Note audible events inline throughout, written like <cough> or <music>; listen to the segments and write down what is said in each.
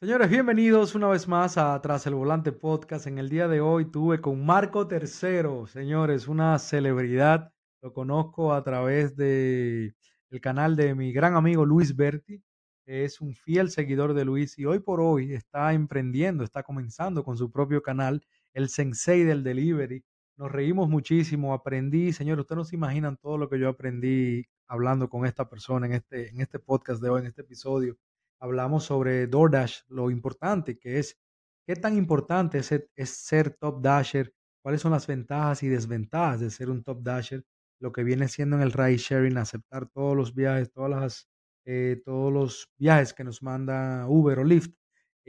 Señores, bienvenidos una vez más a Tras el Volante Podcast. En el día de hoy tuve con Marco Tercero, señores, una celebridad. Lo conozco a través de el canal de mi gran amigo Luis Berti. Es un fiel seguidor de Luis y hoy por hoy está emprendiendo, está comenzando con su propio canal, el Sensei del Delivery. Nos reímos muchísimo, aprendí, señores, ustedes no se imaginan todo lo que yo aprendí hablando con esta persona en este, en este podcast de hoy, en este episodio hablamos sobre DoorDash, lo importante que es, qué tan importante es, ser top dasher, cuáles son las ventajas y desventajas de ser un top dasher, lo que viene siendo en el ride sharing, aceptar todos los viajes, todas las, eh, todos los viajes que nos manda Uber o Lyft.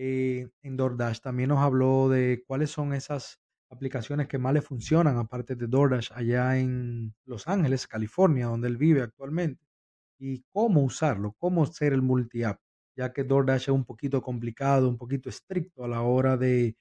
Eh, en DoorDash. También nos habló de cuáles son esas aplicaciones que más le funcionan, aparte de DoorDash, allá en Los Ángeles, California, donde él vive actualmente, y cómo usarlo, cómo ser el multi-app ya que DoorDash es un poquito complicado, un poquito estricto a la hora de,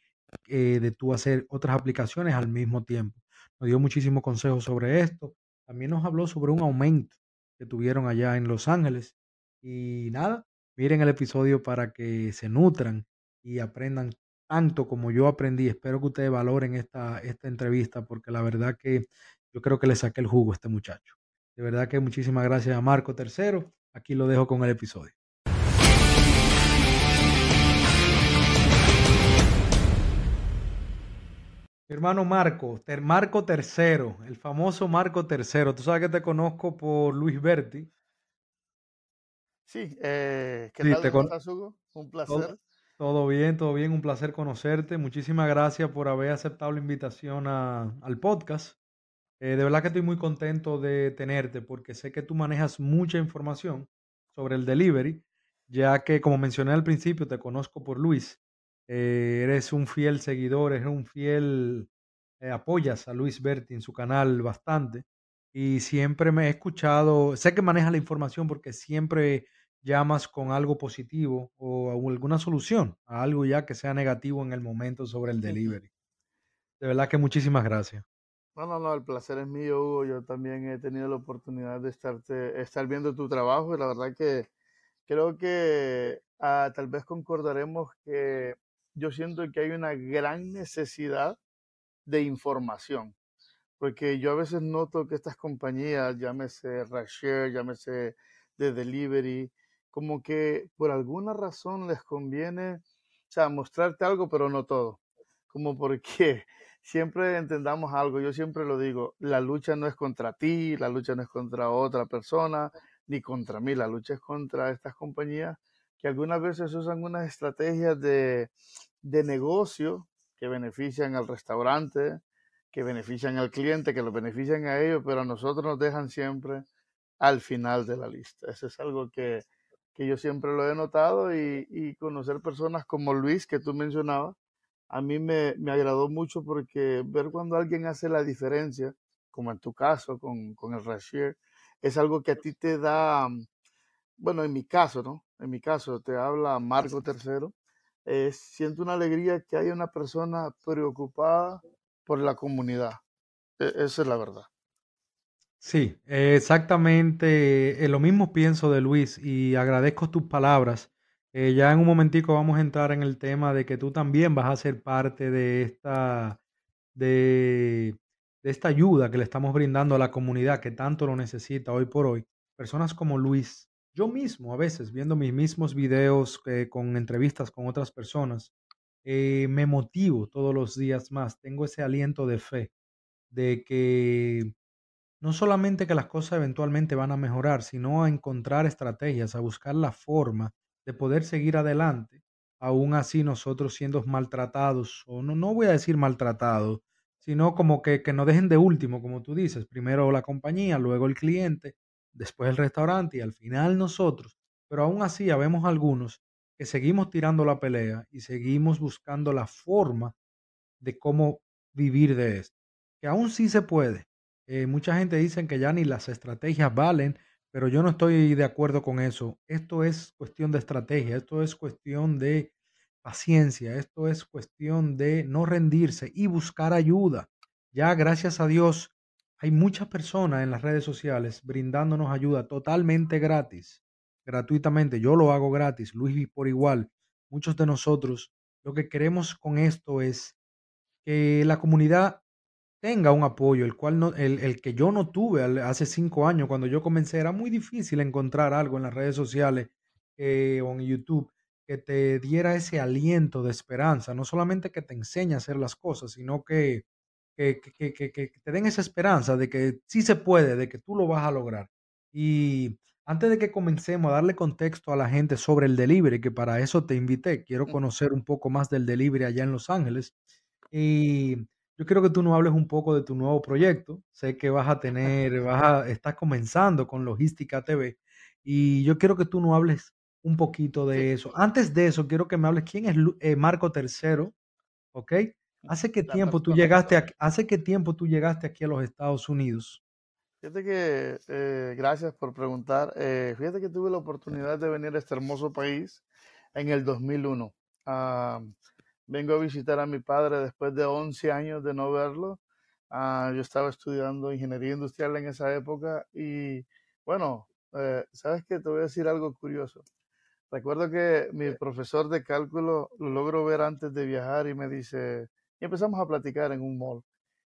eh, de tú hacer otras aplicaciones al mismo tiempo. Nos dio muchísimos consejos sobre esto. También nos habló sobre un aumento que tuvieron allá en Los Ángeles. Y nada, miren el episodio para que se nutran y aprendan tanto como yo aprendí. Espero que ustedes valoren esta, esta entrevista porque la verdad que yo creo que le saqué el jugo a este muchacho. De verdad que muchísimas gracias a Marco Tercero. Aquí lo dejo con el episodio. Hermano Marco, Marco Tercero, el famoso Marco Tercero. Tú sabes que te conozco por Luis Berti. Sí, eh, ¿qué tal? estás, Hugo? Un placer. Todo, bien, todo bien, un placer conocerte. Muchísimas gracias por haber aceptado la invitación al podcast. Eh, de verdad que estoy muy contento de tenerte porque sé que tú manejas mucha información sobre el delivery, ya que como mencioné al principio, te conozco por Luis eh, eres un fiel seguidor, eres un fiel, eh, apoyas a Luis Berti en su canal bastante y siempre me he escuchado, sé que manejas la información porque siempre llamas con algo positivo o alguna solución a algo ya que sea negativo en el momento sobre el delivery. De verdad que muchísimas gracias. No, no, no, el placer es mío, Hugo. Yo también he tenido la oportunidad de estarte, estar viendo tu trabajo y la verdad que creo que ah, tal vez concordaremos que yo siento que hay una gran necesidad de información, porque yo a veces noto que estas compañías, llámese Rashare, llámese de delivery, como que por alguna razón les conviene, o sea, mostrarte algo, pero no todo. Como porque <laughs> siempre entendamos algo, yo siempre lo digo, la lucha no es contra ti, la lucha no es contra otra persona, ni contra mí, la lucha es contra estas compañías que algunas veces usan unas estrategias de, de negocio que benefician al restaurante, que benefician al cliente, que lo benefician a ellos, pero a nosotros nos dejan siempre al final de la lista. Eso es algo que, yo siempre lo he notado y, conocer personas como Luis, que tú mencionabas, a mí me, agradó mucho porque ver cuando alguien hace la diferencia, como en tu caso con, con el Rashier, es algo que a ti te da, bueno, en mi caso, ¿no? En mi caso, te habla Marco Tercero, eh, siento una alegría que haya una persona preocupada por la comunidad. E, esa es la verdad. Sí, exactamente. Eh, lo mismo pienso de Luis y agradezco tus palabras. Eh, ya en un momentico vamos a entrar en el tema de que tú también vas a ser parte de esta, de, de esta ayuda que le estamos brindando a la comunidad que tanto lo necesita hoy por hoy. Personas como Luis, yo mismo, a veces, viendo mis mismos videos eh, con entrevistas con otras personas, eh, me motivo todos los días más. Tengo ese aliento de fe de que no solamente que las cosas eventualmente van a mejorar, sino a encontrar estrategias, a buscar la forma de poder seguir adelante, aún así nosotros siendo maltratados, o no, no voy a decir maltratados, sino como que, que nos dejen de último, como tú dices, primero la compañía, luego el cliente, después el restaurante y al final nosotros. Pero aún así, habemos algunos que seguimos tirando la pelea y seguimos buscando la forma de cómo vivir de esto. Que aún sí se puede. Eh, mucha gente dice que ya ni las estrategias valen, pero yo no estoy de acuerdo con eso. Esto es cuestión de estrategia, esto es cuestión de paciencia, esto es cuestión de no rendirse y buscar ayuda. Ya gracias a Dios hay muchas personas en las redes sociales brindándonos ayuda totalmente gratis, gratuitamente. Yo lo hago gratis, Luis por igual. muchos de nosotros, lo que queremos con esto es que la comunidad tenga un apoyo, el cual no, el, que yo no tuve hace cinco años cuando yo comencé, era muy difícil encontrar algo en las redes sociales eh, o en YouTube que te diera ese aliento de esperanza, no solamente que te enseñe a hacer las cosas, sino que, que, que, que, que te den esa esperanza de que sí se puede, de que tú lo vas a lograr. Y antes de que comencemos a darle contexto a la gente sobre el delivery, que para eso te invité, quiero conocer un poco más del delivery allá en Los Ángeles. Y yo quiero que tú nos hables un poco de tu nuevo proyecto. Sé que vas a tener, <laughs> vas a, estás comenzando con Logística TV y yo quiero que tú nos hables un poquito de eso. Antes de eso, quiero que me hables quién es eh, Marco Tercero, ¿ok? ¿Hace qué tiempo tú llegaste a, hace qué tiempo tú llegaste aquí a los Estados Unidos? Fíjate que, eh, gracias por preguntar. Eh, fíjate que tuve la oportunidad de venir a este hermoso país en el 2001. Vengo a visitar a mi padre después de 11 años de no verlo. Ah, yo estaba estudiando ingeniería industrial en esa época y bueno, eh, sabes que te voy a decir algo curioso. Recuerdo que mi profesor de cálculo lo logro ver antes de viajar y me dice, y empezamos a platicar en un mall.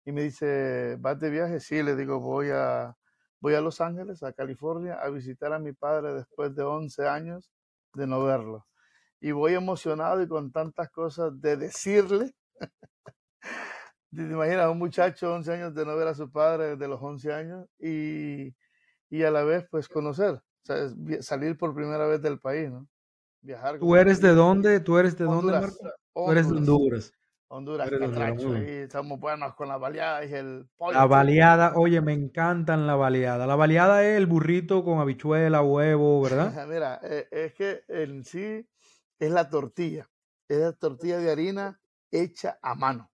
Y me dice, ¿vas de viaje? Sí, le digo, voy a, voy a Los Ángeles, a California, a visitar a mi padre después de 11 años de no verlo y voy emocionado y con tantas cosas de decirle. <laughs> ¿Te imaginas un muchacho 11 años de no ver a su padre desde los 11 años y, y a la vez pues conocer, o sea, salir por primera vez del país, ¿no? Viajar. ¿Tú eres de dónde? ¿Tú eres de dónde, Marco? Tú eres de Honduras. Honduras, Honduras y estamos buenos con la baleada y el pollo. La baleada, oye, me encantan la baleada. La baleada es el burrito con habichuela, huevo, ¿verdad? <laughs> Mira, eh, es que en sí es la tortilla. Es la tortilla de harina hecha a mano.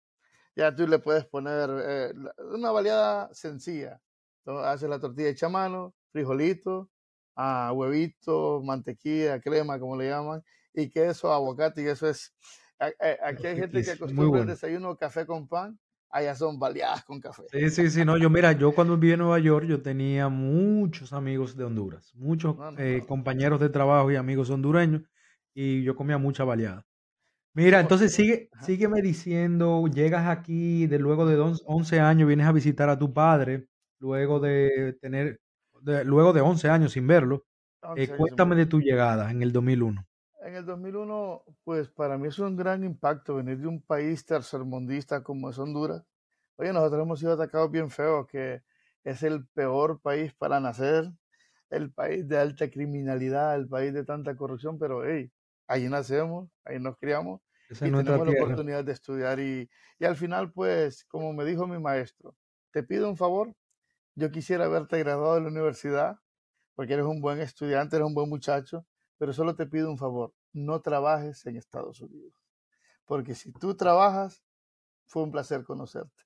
Ya tú le puedes poner eh, una baleada sencilla. Entonces, haces la tortilla hecha a mano, frijolito, ah, huevito, mantequilla, crema, como le llaman, y queso, aguacate, y eso es... Aquí hay gente que acostumbra el desayuno café con pan, allá son baleadas con café. Sí, sí, sí, no, yo mira, yo cuando viví en Nueva York, yo tenía muchos amigos de Honduras, muchos eh, compañeros de trabajo y amigos hondureños, y yo comía mucha baleada. Mira, entonces sigue, sígueme diciendo, llegas aquí de luego de 11 años, vienes a visitar a tu padre, luego de tener, luego de 11 años sin verlo. Eh, cuéntame de tu llegada en el 2001. En el 2001, pues para mí es un gran impacto venir de un país tercermundista como es Honduras. Oye, nosotros hemos sido atacados bien feo, que es el peor país para nacer, el país de alta criminalidad, el país de tanta corrupción, pero hey, ahí nacemos, ahí nos criamos y tenemos la oportunidad de estudiar. Y, y al final, pues, como me dijo mi maestro, te pido un favor, yo quisiera haberte graduado de la universidad, porque eres un buen estudiante, eres un buen muchacho, pero solo te pido un favor, no trabajes en Estados Unidos. Porque si tú trabajas, fue un placer conocerte.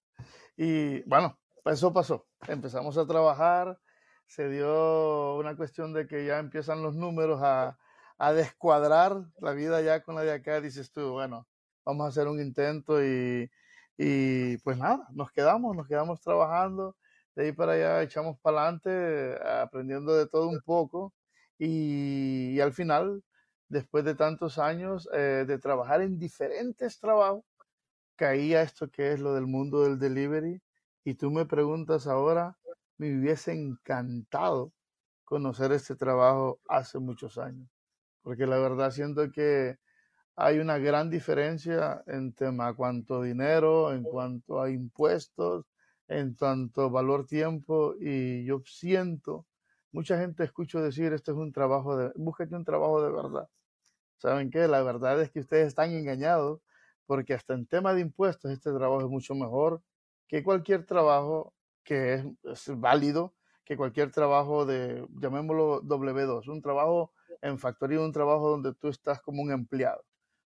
Y bueno, eso pasó. Empezamos a trabajar, se dio una cuestión de que ya empiezan los números a, a descuadrar la vida ya con la de acá, dices tú, bueno, vamos a hacer un intento y, y pues nada, nos quedamos, nos quedamos trabajando, de ahí para allá echamos para adelante, aprendiendo de todo un poco y, al final, después de tantos años eh, de trabajar en diferentes trabajos, caía esto que es lo del mundo del delivery y tú me preguntas ahora, me hubiese encantado conocer este trabajo hace muchos años porque la verdad siento que hay una gran diferencia en tema cuanto dinero, en cuanto a impuestos, en cuanto valor tiempo y yo siento, mucha gente escucho decir, este es un trabajo de, búsquete un trabajo de verdad. ¿Saben qué? La verdad es que ustedes están engañados porque hasta en tema de impuestos este trabajo es mucho mejor que cualquier trabajo que es, es válido, que cualquier trabajo de, llamémoslo W2, un trabajo en factoría un trabajo donde tú estás como un empleado,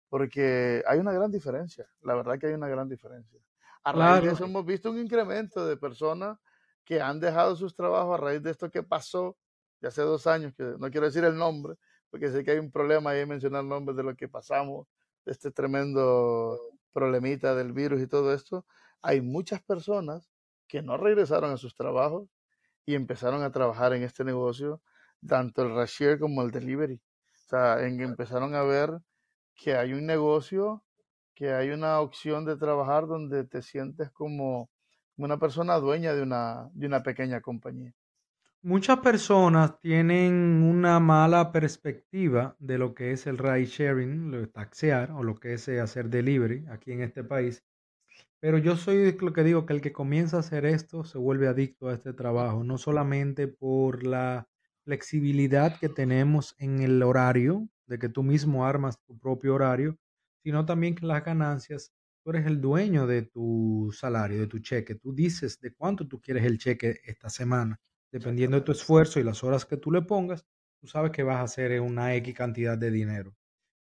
porque hay una gran diferencia, la verdad que hay una gran diferencia. A raíz de eso hemos visto un incremento de personas que han dejado sus trabajos a raíz de esto que pasó de hace dos años, que no quiero decir el nombre, porque sé que hay un problema ahí en mencionar nombres de lo que pasamos, de este tremendo problemita del virus y todo esto. Hay muchas personas que no regresaron a sus trabajos y empezaron a trabajar en este negocio tanto el Rashier como el delivery. O sea, en, empezaron a ver que hay un negocio, que hay una opción de trabajar donde te sientes como una persona dueña de una, de una pequeña compañía. Muchas personas tienen una mala perspectiva de lo que es el ride sharing, lo de taxear o lo que es eh, hacer delivery aquí en este país. Pero yo soy lo que digo que el que comienza a hacer esto se vuelve adicto a este trabajo, no solamente por la flexibilidad que tenemos en el horario, de que tú mismo armas tu propio horario, sino también que las ganancias, tú eres el dueño de tu salario, de tu cheque. Tú dices de cuánto tú quieres el cheque esta semana. Dependiendo de tu esfuerzo y las horas que tú le pongas, tú sabes que vas a hacer una X cantidad de dinero.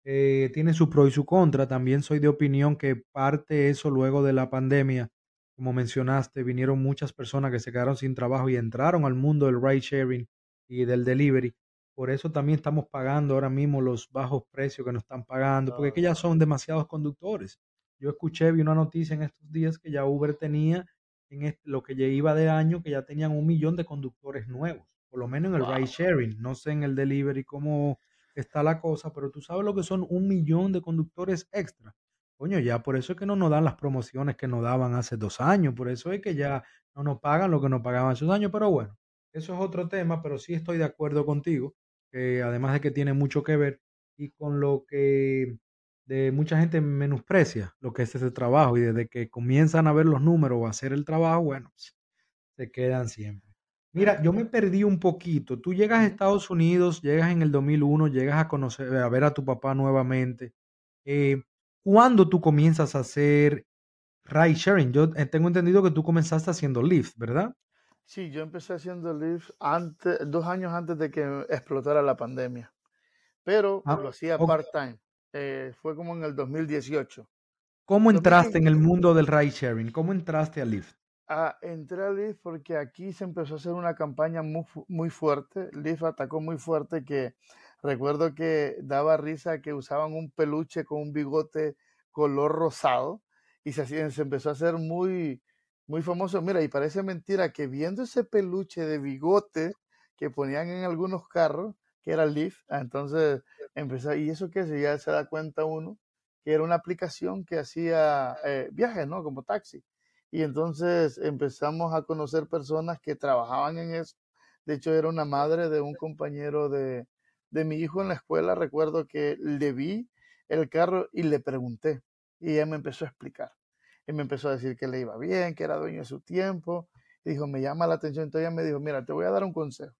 Eh, tiene su pro y su contra. También soy de opinión que parte eso luego de la pandemia, como mencionaste, vinieron muchas personas que se quedaron sin trabajo y entraron al mundo del ride sharing y del delivery. Por eso también estamos pagando ahora mismo los bajos precios que nos están pagando, porque que ya son demasiados conductores. Yo escuché, vi una noticia en estos días que ya Uber tenía, en lo que ya iba de año, que ya tenían un millón de conductores nuevos, por lo menos en el ride sharing. No sé en el delivery cómo está la cosa, pero tú sabes lo que son un millón de conductores extra. Coño, ya por eso es que no nos dan las promociones que nos daban hace dos años, por eso es que ya no nos pagan lo que nos pagaban hace dos años, pero bueno, eso es otro tema, pero sí estoy de acuerdo contigo, que además de que tiene mucho que ver y con lo que de mucha gente menosprecia lo que es ese trabajo y desde que comienzan a ver los números o a hacer el trabajo, bueno, pues, se quedan siempre. Mira, yo me perdí un poquito. Tú llegas a Estados Unidos, llegas en el 2001, llegas a conocer, a ver a tu papá nuevamente. Eh, ¿Cuándo tú comienzas a hacer ride sharing? Yo eh, tengo entendido que tú comenzaste haciendo Lyft, ¿verdad? Sí, yo empecé haciendo Lyft antes, dos años antes de que explotara la pandemia, pero ah, lo hacía part-time. Eh, fue como en el 2018. ¿Cómo entraste en el mundo del ride sharing? ¿Cómo entraste a Lyft? Ah, entré a Lyft porque aquí se empezó a hacer una campaña muy, muy fuerte. Lyft atacó muy fuerte que recuerdo que daba risa que usaban un peluche con un bigote color rosado y se, se empezó a hacer muy, muy famoso. Mira, y parece mentira que viendo ese peluche de bigote que ponían en algunos carros, que era Lyft, ah, entonces empezó, ¿y eso qué es? ya se da cuenta uno que era una aplicación que hacía eh, viajes, ¿no? Como taxi. Y entonces empezamos a conocer personas que trabajaban en eso. De hecho, era una madre de un compañero de, de mi hijo en la escuela. Recuerdo que le vi el carro y le pregunté. Y ella me empezó a explicar. Y me empezó a decir que le iba bien, que era dueño de su tiempo. Y dijo, me llama la atención. Entonces ella me dijo, mira, te voy a dar un consejo.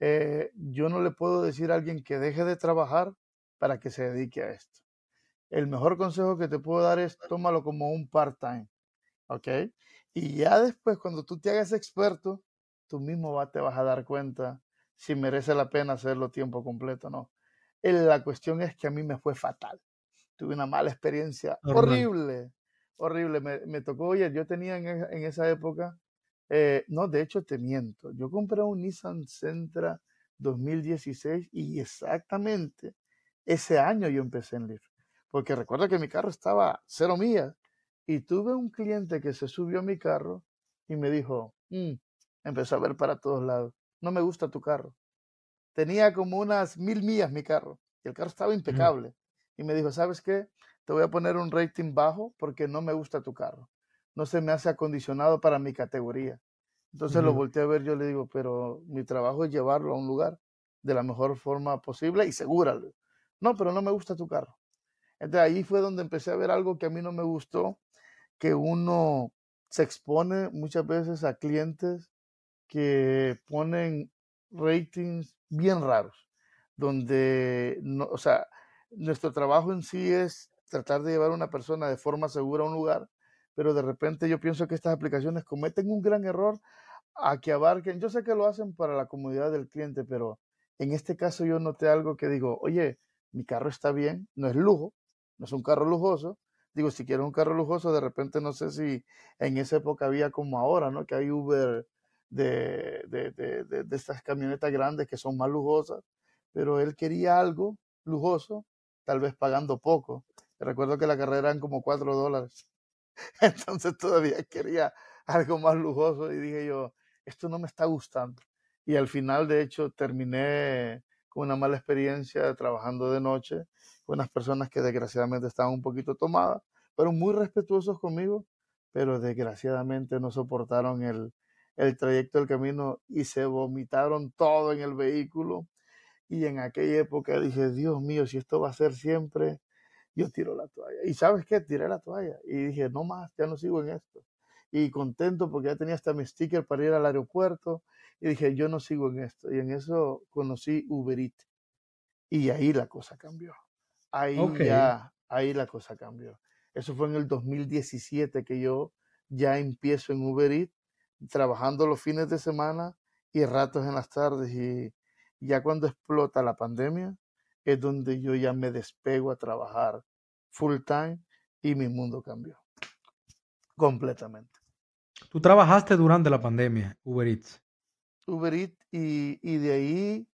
Eh, yo no le puedo decir a alguien que deje de trabajar para que se dedique a esto. El mejor consejo que te puedo dar es tómalo como un part-time. ¿Ok? Y ya después, cuando tú te hagas experto, tú mismo te vas a dar cuenta si merece la pena hacerlo tiempo completo o no. La cuestión es que a mí me fue fatal. Tuve una mala experiencia horrible, horrible. Me, tocó, oye, yo tenía en, en esa época eh, no, de hecho te miento. Yo compré un Nissan Sentra 2016 y exactamente ese año yo empecé en Lyft. Porque recuerdo que mi carro estaba cero millas y tuve un cliente que se subió a mi carro y me dijo, mm", empezó a ver para todos lados, no me gusta tu carro. Tenía como unas mil millas mi carro y el carro estaba impecable. Y me dijo, ¿sabes qué? Te voy a poner un rating bajo porque no me gusta tu carro no se me hace acondicionado para mi categoría. Entonces lo volteé a ver, yo le digo, pero mi trabajo es llevarlo a un lugar de la mejor forma posible y segura. No, pero no me gusta tu carro. Entonces ahí fue donde empecé a ver algo que a mí no me gustó, que uno se expone muchas veces a clientes que ponen ratings bien raros, donde, no, o sea, nuestro trabajo en sí es tratar de llevar a una persona de forma segura a un lugar, pero de repente yo pienso que estas aplicaciones cometen un gran error a que abarquen, yo sé que lo hacen para la comodidad del cliente, pero en este caso yo noté algo que digo, oye, mi carro está bien, no es lujo, no es un carro lujoso, digo, si quiero un carro lujoso, de repente no sé si en esa época había como ahora, ¿no? Que hay Uber de, de, de, de estas camionetas grandes que son más lujosas, pero él quería algo lujoso, tal vez pagando poco. Recuerdo que la carrera eran como cuatro dólares. <laughs> Entonces todavía quería algo más lujoso y dije yo, esto no me está gustando. Y al final, de hecho, terminé con una mala experiencia trabajando de noche, con unas personas que desgraciadamente estaban un poquito tomadas, pero muy respetuosos conmigo, pero desgraciadamente no soportaron el, el trayecto del camino y se vomitaron todo en el vehículo. Y en aquella época dije, Dios mío, si esto va a ser siempre, yo tiro la toalla. Y sabes qué, tiré la toalla. Y dije, no más, ya no sigo en esto. Y contento porque ya tenía hasta mi sticker para ir al aeropuerto. Y dije, yo no sigo en esto. Y en eso conocí Uber Eats. Y ahí la cosa cambió. Ahí ya, ahí la cosa cambió. Eso fue en el 2017 que yo ya empiezo en Uber Eats, trabajando los fines de semana y ratos en las tardes. Y ya cuando explota la pandemia, es donde yo ya me despego a trabajar full time y mi mundo cambió completamente. Tú trabajaste durante la pandemia, Uber Eats. Uber Eats y, y de ahí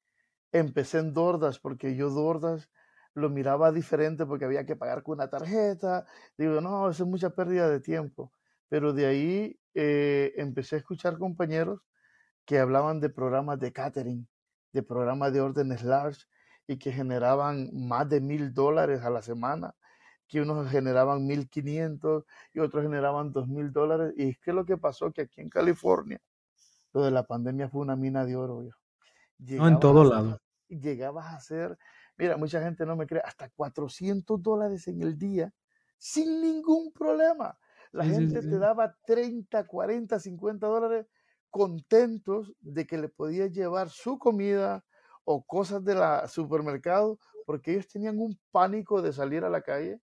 empecé en Dordas porque yo Dordas lo miraba diferente porque había que pagar con una tarjeta. Digo, no, eso es mucha pérdida de tiempo. Pero de ahí eh, empecé a escuchar compañeros que hablaban de programas de catering, de programas de órdenes large y que generaban más de mil dólares a la semana, que unos generaban mil quinientos y otros generaban dos mil dólares. Y es que lo que pasó que aquí en California, lo de la pandemia fue una mina de oro. No, en todo lado. Llegabas a hacer, mira, mucha gente no me cree, hasta 400 dólares en el día sin ningún problema. La gente te daba 30, 40, 50 dólares contentos de que le podías llevar su comida, o cosas de la supermercado, porque ellos tenían un pánico de salir a la calle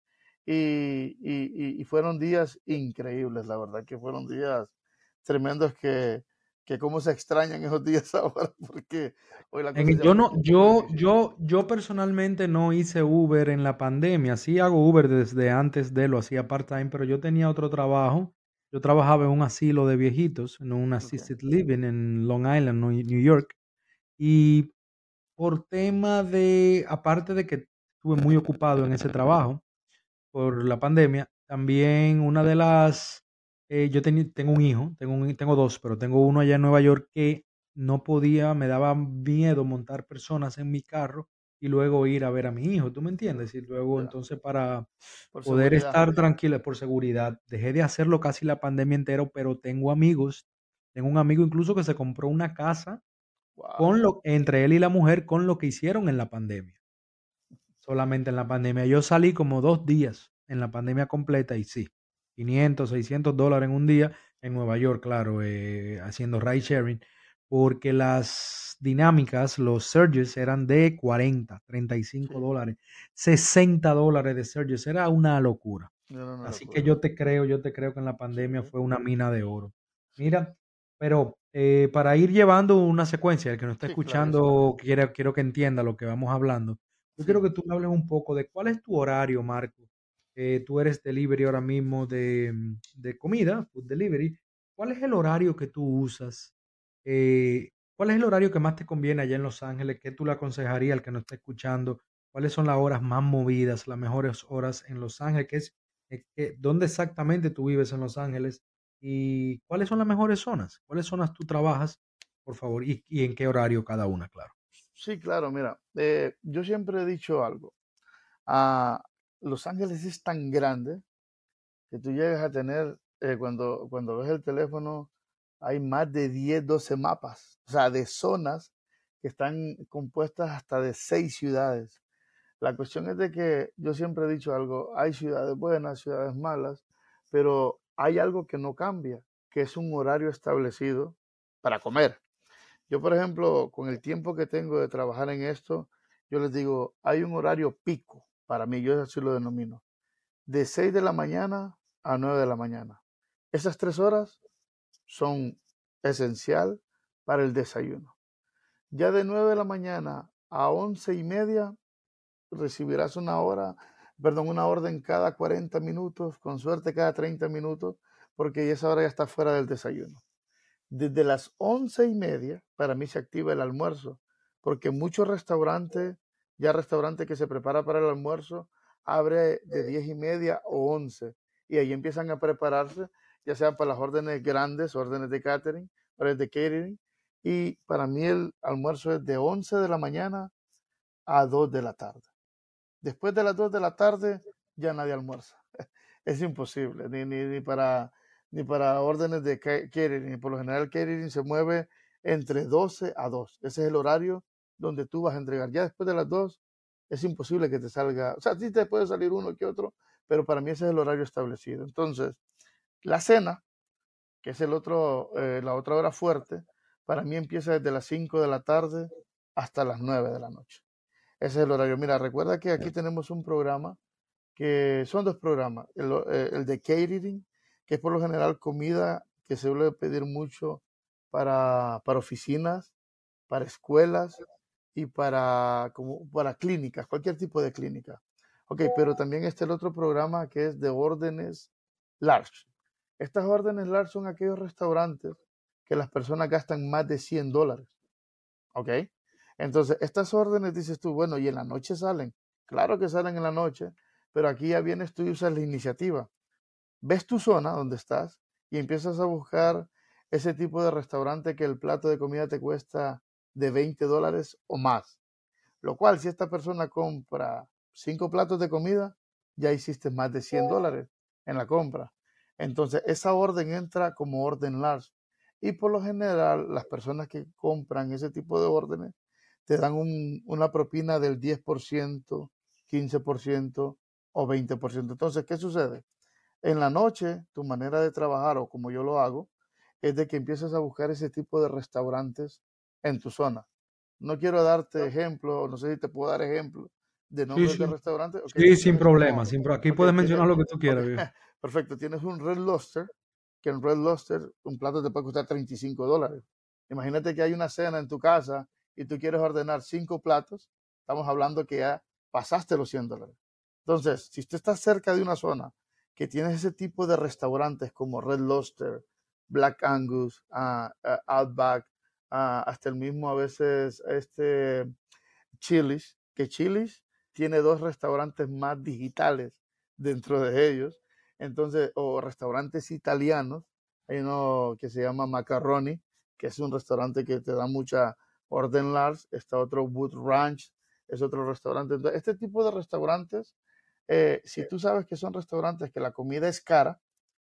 y, y, fueron días increíbles, la verdad que fueron días tremendos que, que cómo se extrañan esos días <laughs> ahora, porque hoy la yo no, yo, yo, yo personalmente no hice Uber en la pandemia, sí hago Uber desde antes de lo hacía part-time, pero yo tenía otro trabajo, yo trabajaba en un asilo de viejitos, en un assisted living en Long Island, New York, y por tema de, aparte de que estuve muy ocupado en ese trabajo por la pandemia, también una de las, eh, yo tengo un hijo, tengo, un, tengo dos, pero tengo uno allá en Nueva York que no podía, me daba miedo montar personas en mi carro y luego ir a ver a mi hijo, ¿tú me entiendes? Y luego entonces para poder estar tranquila por seguridad, dejé de hacerlo casi la pandemia entera, pero tengo amigos, tengo un amigo incluso que se compró una casa con lo, entre él y la mujer con lo que hicieron en la pandemia. Solamente en la pandemia. Yo salí como dos días en la pandemia completa y sí, 500, 600 dólares en un día en Nueva York, claro, eh, haciendo ride sharing, porque las dinámicas, los surges eran de 40, 35 dólares, 60 dólares de surges, era una locura. Así que yo te creo, yo te creo que en la pandemia fue una mina de oro. Mira, pero eh, para ir llevando una secuencia, el que nos está escuchando quiero, quiero que entienda lo que vamos hablando. Yo quiero que tú me hables un poco de cuál es tu horario, Marco. Eh, tú eres delivery ahora mismo de, mm, de, comida, food delivery. ¿Cuál es el horario que tú usas? Eh, ¿Cuál es el horario que más te conviene allá en Los Ángeles? ¿Qué tú le aconsejarías al que nos está escuchando? ¿Cuáles son las horas más movidas, las mejores horas en Los Ángeles? ¿Qué es, ¿Dónde exactamente tú vives en Los Ángeles? ¿Y cuáles son las mejores zonas? ¿Cuáles zonas tú trabajas, por favor? ¿Y, en qué horario cada una, claro? Sí, claro, mira, eh, yo siempre he dicho algo. Ah, Los Ángeles es tan grande que tú llegas a tener, eh, cuando, cuando ves el teléfono, hay más de 10, 12 mapas, o sea, de zonas que están compuestas hasta de seis ciudades. La cuestión es de que yo siempre he dicho algo, hay ciudades buenas, ciudades malas, pero hay algo que no cambia, que es un horario establecido para comer. Yo, por ejemplo, con el tiempo que tengo de trabajar en esto, yo les digo, hay un horario pico para mí, yo así lo denomino, de 6 de la mañana a 9 de la mañana. Esas tres horas son esencial para el desayuno. Ya de 9 de la mañana a 11 y media recibirás una hora perdón, una orden cada 40 minutos, con suerte cada 30 minutos, porque esa hora ya está fuera del desayuno. Desde las once y media, para mí se activa el almuerzo, porque muchos restaurantes, ya restaurantes que se prepara para el almuerzo, abre de diez y media o once, y ahí empiezan a prepararse, ya sea para las órdenes grandes, órdenes de catering, órdenes de catering, y para mí el almuerzo es de 11 de la mañana a 2 de la tarde. Después de las 2 de la tarde ya nadie almuerza. <laughs> Es imposible, ni, ni, para, ni para órdenes de catering. Por lo general, catering se mueve entre 12 a 2. Ese es el horario donde tú vas a entregar. Ya después de las 2 es imposible que te salga, o sea, sí te puede salir uno que otro, pero para mí ese es el horario establecido. Entonces, la cena, que es el otro, eh, la otra hora fuerte, para mí empieza desde las 5 de la tarde hasta las 9 de la noche. Ese es el horario. Mira, recuerda que aquí tenemos un programa que son dos programas. El, eh, el de catering, que es por lo general comida que se suele pedir mucho para, para oficinas, para escuelas y para, como, para clínicas, cualquier tipo de clínica. Ok, pero también está el otro programa que es de órdenes large. Estas órdenes large son aquellos restaurantes que las personas gastan más de 100 dólares. ¿Ok? Entonces, estas órdenes dices tú, bueno, y en la noche salen. Claro que salen en la noche, pero aquí ya vienes tú y usas la iniciativa. Ves tu zona donde estás y empiezas a buscar ese tipo de restaurante que el plato de comida te cuesta de 20 dólares o más. Lo cual, si esta persona compra cinco platos de comida, ya hiciste más de 100 dólares en la compra. Entonces, esa orden entra como orden large. Y por lo general, las personas que compran ese tipo de órdenes te dan una propina del 10%, 15% o 20%. Entonces, ¿qué sucede? En la noche, tu manera de trabajar, o como yo lo hago, es de que empieces a buscar ese tipo de restaurantes en tu zona. No quiero darte ejemplos, no sé si te puedo dar ejemplos de nombres de restaurantes. sí, sin problema, sin Aquí puedes mencionar lo que tú quieras. <laughs> Perfecto, tienes un Red Lobster, que en Red Lobster un plato te puede costar 35 dólares. Imagínate que hay una cena en tu casa y tú quieres ordenar cinco platos, estamos hablando que ya pasaste los 100 dólares. Entonces, si usted está cerca de una zona que tiene ese tipo de restaurantes como Red Lobster, Black Angus, ah, Outback, ah, hasta el mismo a veces este Chili's, que Chili's tiene dos restaurantes más digitales dentro de ellos, entonces, o restaurantes italianos, hay uno que se llama Macaroni, que es un restaurante que te da mucha orden large, está otro Wood Ranch, es otro restaurante. Entonces, este tipo de restaurantes eh, si tú sabes que son restaurantes que la comida es cara,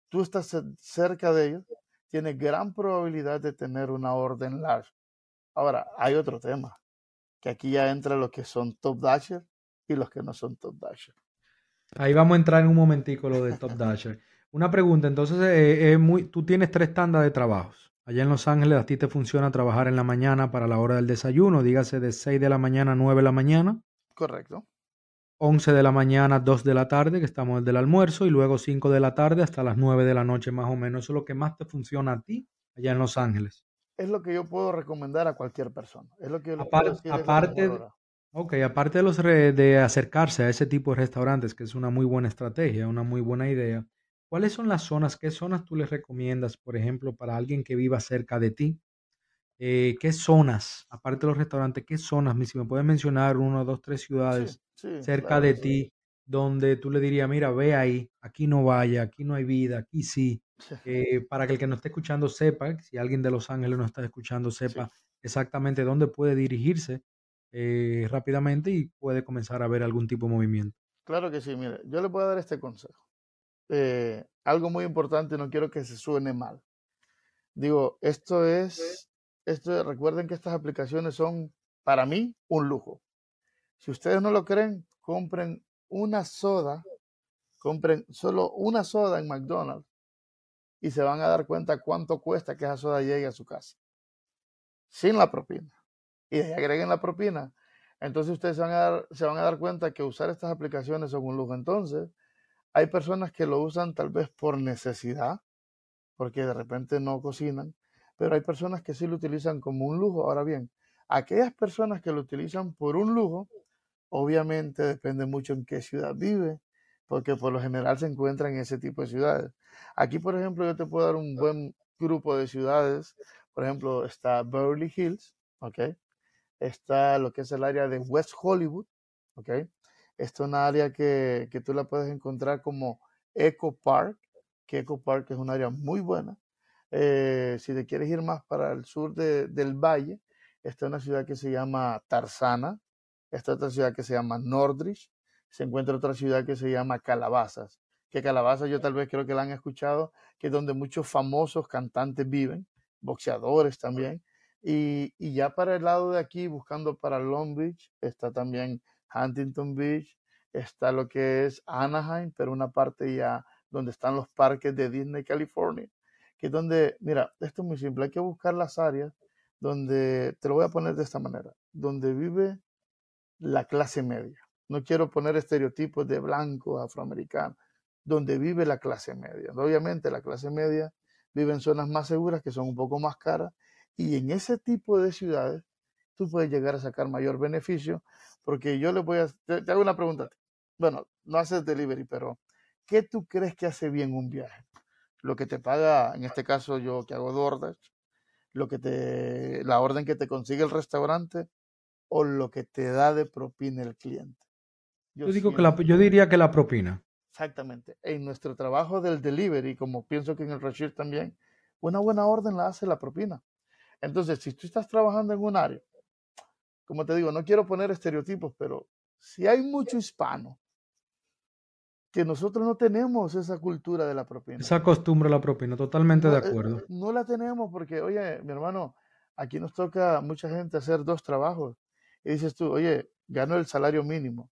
tú estás cerca de ellos, tienes gran probabilidad de tener una orden large. Ahora, hay otro tema, que aquí ya entra los que son top dasher y los que no son top dasher. Ahí vamos a entrar en un momentico lo de top <laughs> dasher. Una pregunta, entonces, eh, muy, tú tienes tres tandas de trabajos. Allá en Los Ángeles a ti te funciona trabajar en la mañana para la hora del desayuno, dígase de 6 de la mañana a 9 de la mañana. Correcto. 11 de la mañana, 2 de la tarde, que estamos desde el almuerzo, y luego 5 de la tarde hasta las 9 de la noche más o menos. Eso es lo que más te funciona a ti allá en Los Ángeles. Es lo que yo puedo recomendar a cualquier persona. Es lo que aparte, aparte, de, aparte de, los de acercarse a ese tipo de restaurantes, que es una muy buena estrategia, una muy buena idea, ¿cuáles son las zonas, qué zonas tú les recomiendas, por ejemplo, para alguien que viva cerca de ti? Eh, ¿Qué zonas, aparte de los restaurantes, qué zonas, si me puedes mencionar uno, dos, tres ciudades cerca de ti, donde tú le dirías, mira, ve ahí, aquí no vaya, aquí no hay vida, aquí sí, eh, para que el que nos esté escuchando sepa, si alguien de Los Ángeles nos está escuchando, sepa exactamente dónde puede dirigirse eh, rápidamente y puede comenzar a ver algún tipo de movimiento. Claro que sí, mire, yo le puedo dar este consejo. Algo muy importante, no quiero que se suene mal. Digo, esto es esto, recuerden que estas aplicaciones son, para mí, un lujo. Si ustedes no lo creen, compren una soda, compren solo una soda en McDonald's y se van a dar cuenta cuánto cuesta que esa soda llegue a su casa. Sin la propina. Y agreguen la propina. Entonces ustedes se van, a dar, se van a dar cuenta que usar estas aplicaciones son un lujo. Entonces, hay personas que lo usan tal vez por necesidad, porque de repente no cocinan, pero hay personas que sí lo utilizan como un lujo. Ahora bien, aquellas personas que lo utilizan por un lujo, obviamente depende mucho en qué ciudad vive, porque por lo general se encuentra en ese tipo de ciudades. Aquí, por ejemplo, yo te puedo dar un buen grupo de ciudades. Por ejemplo, está Beverly Hills, ¿ok? Está lo que es el área de West Hollywood, ¿ok? Esta es una área que, que tú la puedes encontrar como Eco Park, que Eco Park es un área muy buena. Eh, si te quieres ir más para el sur del valle, está una ciudad que se llama Tarzana. está otra ciudad que se llama Nordrich, se encuentra otra ciudad que se llama Calabazas, que Calabazas yo tal vez creo que la han escuchado, que es donde muchos famosos cantantes viven, boxeadores también. Y, y ya para el lado de aquí, buscando para Long Beach, está también Huntington Beach, está lo que es Anaheim, pero una parte ya donde están los parques de Disney, California, que es donde, mira, esto es muy simple, hay que buscar las áreas donde, te lo voy a poner de esta manera, donde vive la clase media. No quiero poner estereotipos de blanco, afroamericano, donde vive la clase media. Obviamente la clase media vive en zonas más seguras que son un poco más caras y en ese tipo de ciudades tú puedes llegar a sacar mayor beneficio porque yo le voy a, te, hago una pregunta. Bueno, no haces delivery, pero ¿qué tú crees que hace bien un viaje? Lo que te paga, en este caso yo que hago DoorDash, lo que te, la orden que te consigue el restaurante o lo que te da de propina el cliente. Yo, digo que la, yo diría que la propina. Exactamente. En nuestro trabajo del delivery, como pienso que en el Rashid también, una buena orden la hace la propina. Entonces, si tú estás trabajando en un área, como te digo, no quiero poner estereotipos, pero si hay mucho hispano, que nosotros no tenemos esa cultura de la propina. Esa costumbre de la propina, totalmente de eh, acuerdo. No la tenemos porque, oye, mi hermano, aquí nos toca mucha gente hacer dos trabajos. Y dices tú, oye, gano el salario mínimo.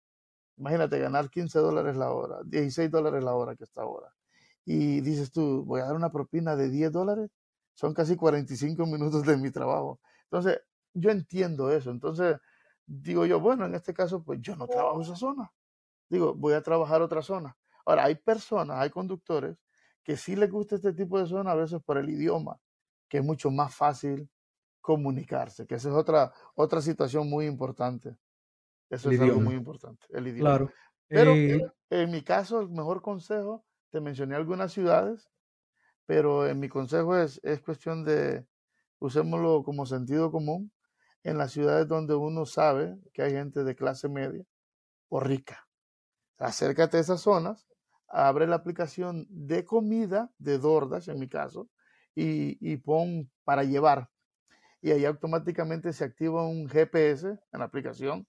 Imagínate ganar 15 dólares la hora, 16 dólares la hora que está ahora. Y dices tú, voy a dar una propina de 10 dólares. Son casi 45 minutos de mi trabajo. Entonces, yo entiendo eso. Entonces, digo yo, bueno, en este caso, pues yo no trabajo esa zona. Digo, voy a trabajar otra zona. Ahora, hay personas, hay conductores que sí les gusta este tipo de zona a veces por el idioma, que es mucho más fácil comunicarse, que esa es otra, otra situación muy importante. Eso es algo muy importante, el idioma. Claro. Pero eh en mi caso, el mejor consejo, te mencioné algunas ciudades, pero en mi consejo es, es cuestión de, usémoslo como sentido común, en las ciudades donde uno sabe que hay gente de clase media o rica. Acércate a esas zonas, abre la aplicación de comida de DoorDash, en mi caso, y, y pon para llevar. Y ahí automáticamente se activa un GPS en la aplicación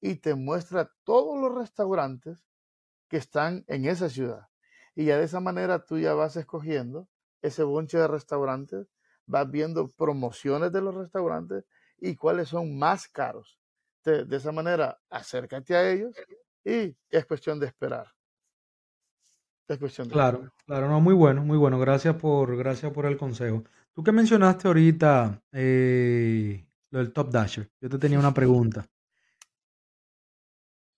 y te muestra todos los restaurantes que están en esa ciudad. Y ya de esa manera tú ya vas escogiendo ese bonche de restaurantes, vas viendo promociones de los restaurantes y cuáles son más caros. De, esa manera, acércate a ellos y es cuestión de esperar. Es cuestión de claro, claro, no, muy bueno, muy bueno. Gracias por, gracias por el consejo. Tú que mencionaste ahorita eh, lo del Top Dasher, yo te tenía una pregunta.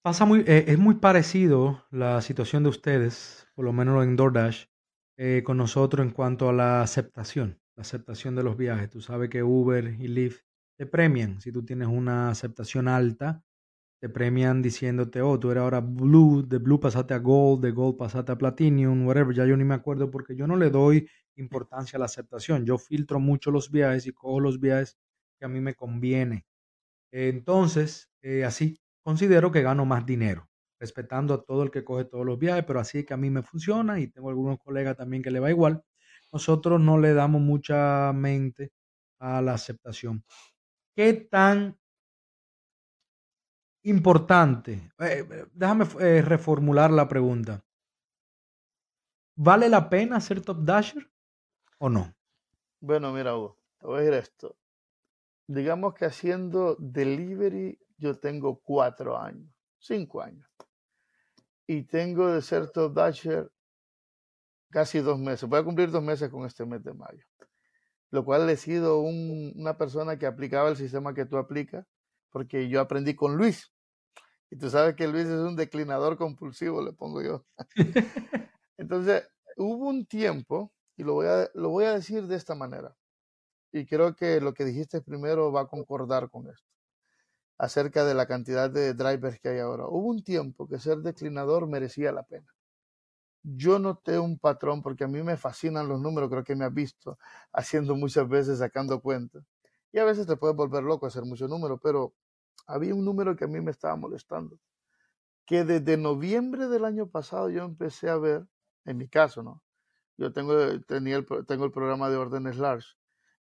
Pasa muy, eh, es muy parecido la situación de ustedes, por lo menos en DoorDash, eh, con nosotros en cuanto a la aceptación, la aceptación de los viajes. Tú sabes que Uber y Lyft te premian. Si tú tienes una aceptación alta, te premian diciéndote, oh, tú eres ahora blue, de blue pasaste a gold, de gold pasaste a platinum, whatever. Ya yo ni me acuerdo porque yo no le doy importancia a la aceptación. Yo filtro mucho los viajes y cojo los viajes que a mí me conviene. Entonces, eh, así considero que gano más dinero, respetando a todo el que coge todos los viajes, pero así que a mí me funciona y tengo algunos colegas también que le va igual. Nosotros no le damos mucha mente a la aceptación. ¿Qué tan importante? Eh, eh, déjame eh, reformular la pregunta. ¿Vale la pena ser top dasher o no? Bueno, mira, te voy a decir esto. Digamos que haciendo delivery yo tengo cuatro años, cinco años. Y tengo de ser top dasher casi dos meses. Voy a cumplir dos meses con este mes de mayo lo cual he sido una persona que aplicaba el sistema que tú aplicas, porque yo aprendí con Luis. Y tú sabes que Luis es un declinador compulsivo, le pongo yo. <laughs> Entonces, hubo un tiempo, y lo voy, a, lo voy a decir de esta manera, y creo que lo que dijiste primero va a concordar con esto, acerca de la cantidad de drivers que hay ahora. Hubo un tiempo que ser declinador merecía la pena yo noté un patrón porque a mí me fascinan los números, creo que me has visto haciendo muchas veces, sacando cuentas. Y a veces te puedes volver loco hacer muchos números, pero había un número que a mí me estaba molestando. Que desde noviembre del año pasado yo empecé a ver, en mi caso, ¿no? Yo tengo, tenía el, tengo el programa de órdenes large.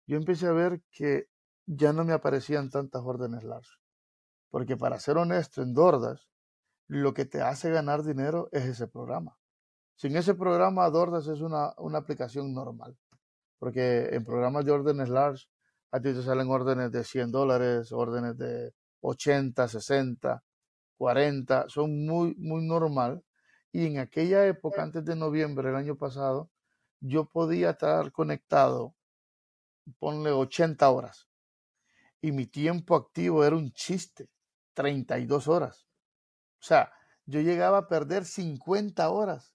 Yo empecé a ver que ya no me aparecían tantas órdenes large. Porque para ser honesto, en Dordas, lo que te hace ganar dinero es ese programa. Sin ese programa, Dordas es una, una aplicación normal. Porque en programas de órdenes large, a ti te salen órdenes de 100 dólares, órdenes de 80, 60, 40, son muy, muy normal. Y en aquella época, antes de noviembre del año pasado, yo podía estar conectado, ponle 80 horas. Y mi tiempo activo era un chiste, 32 horas. O sea, yo llegaba a perder 50 horas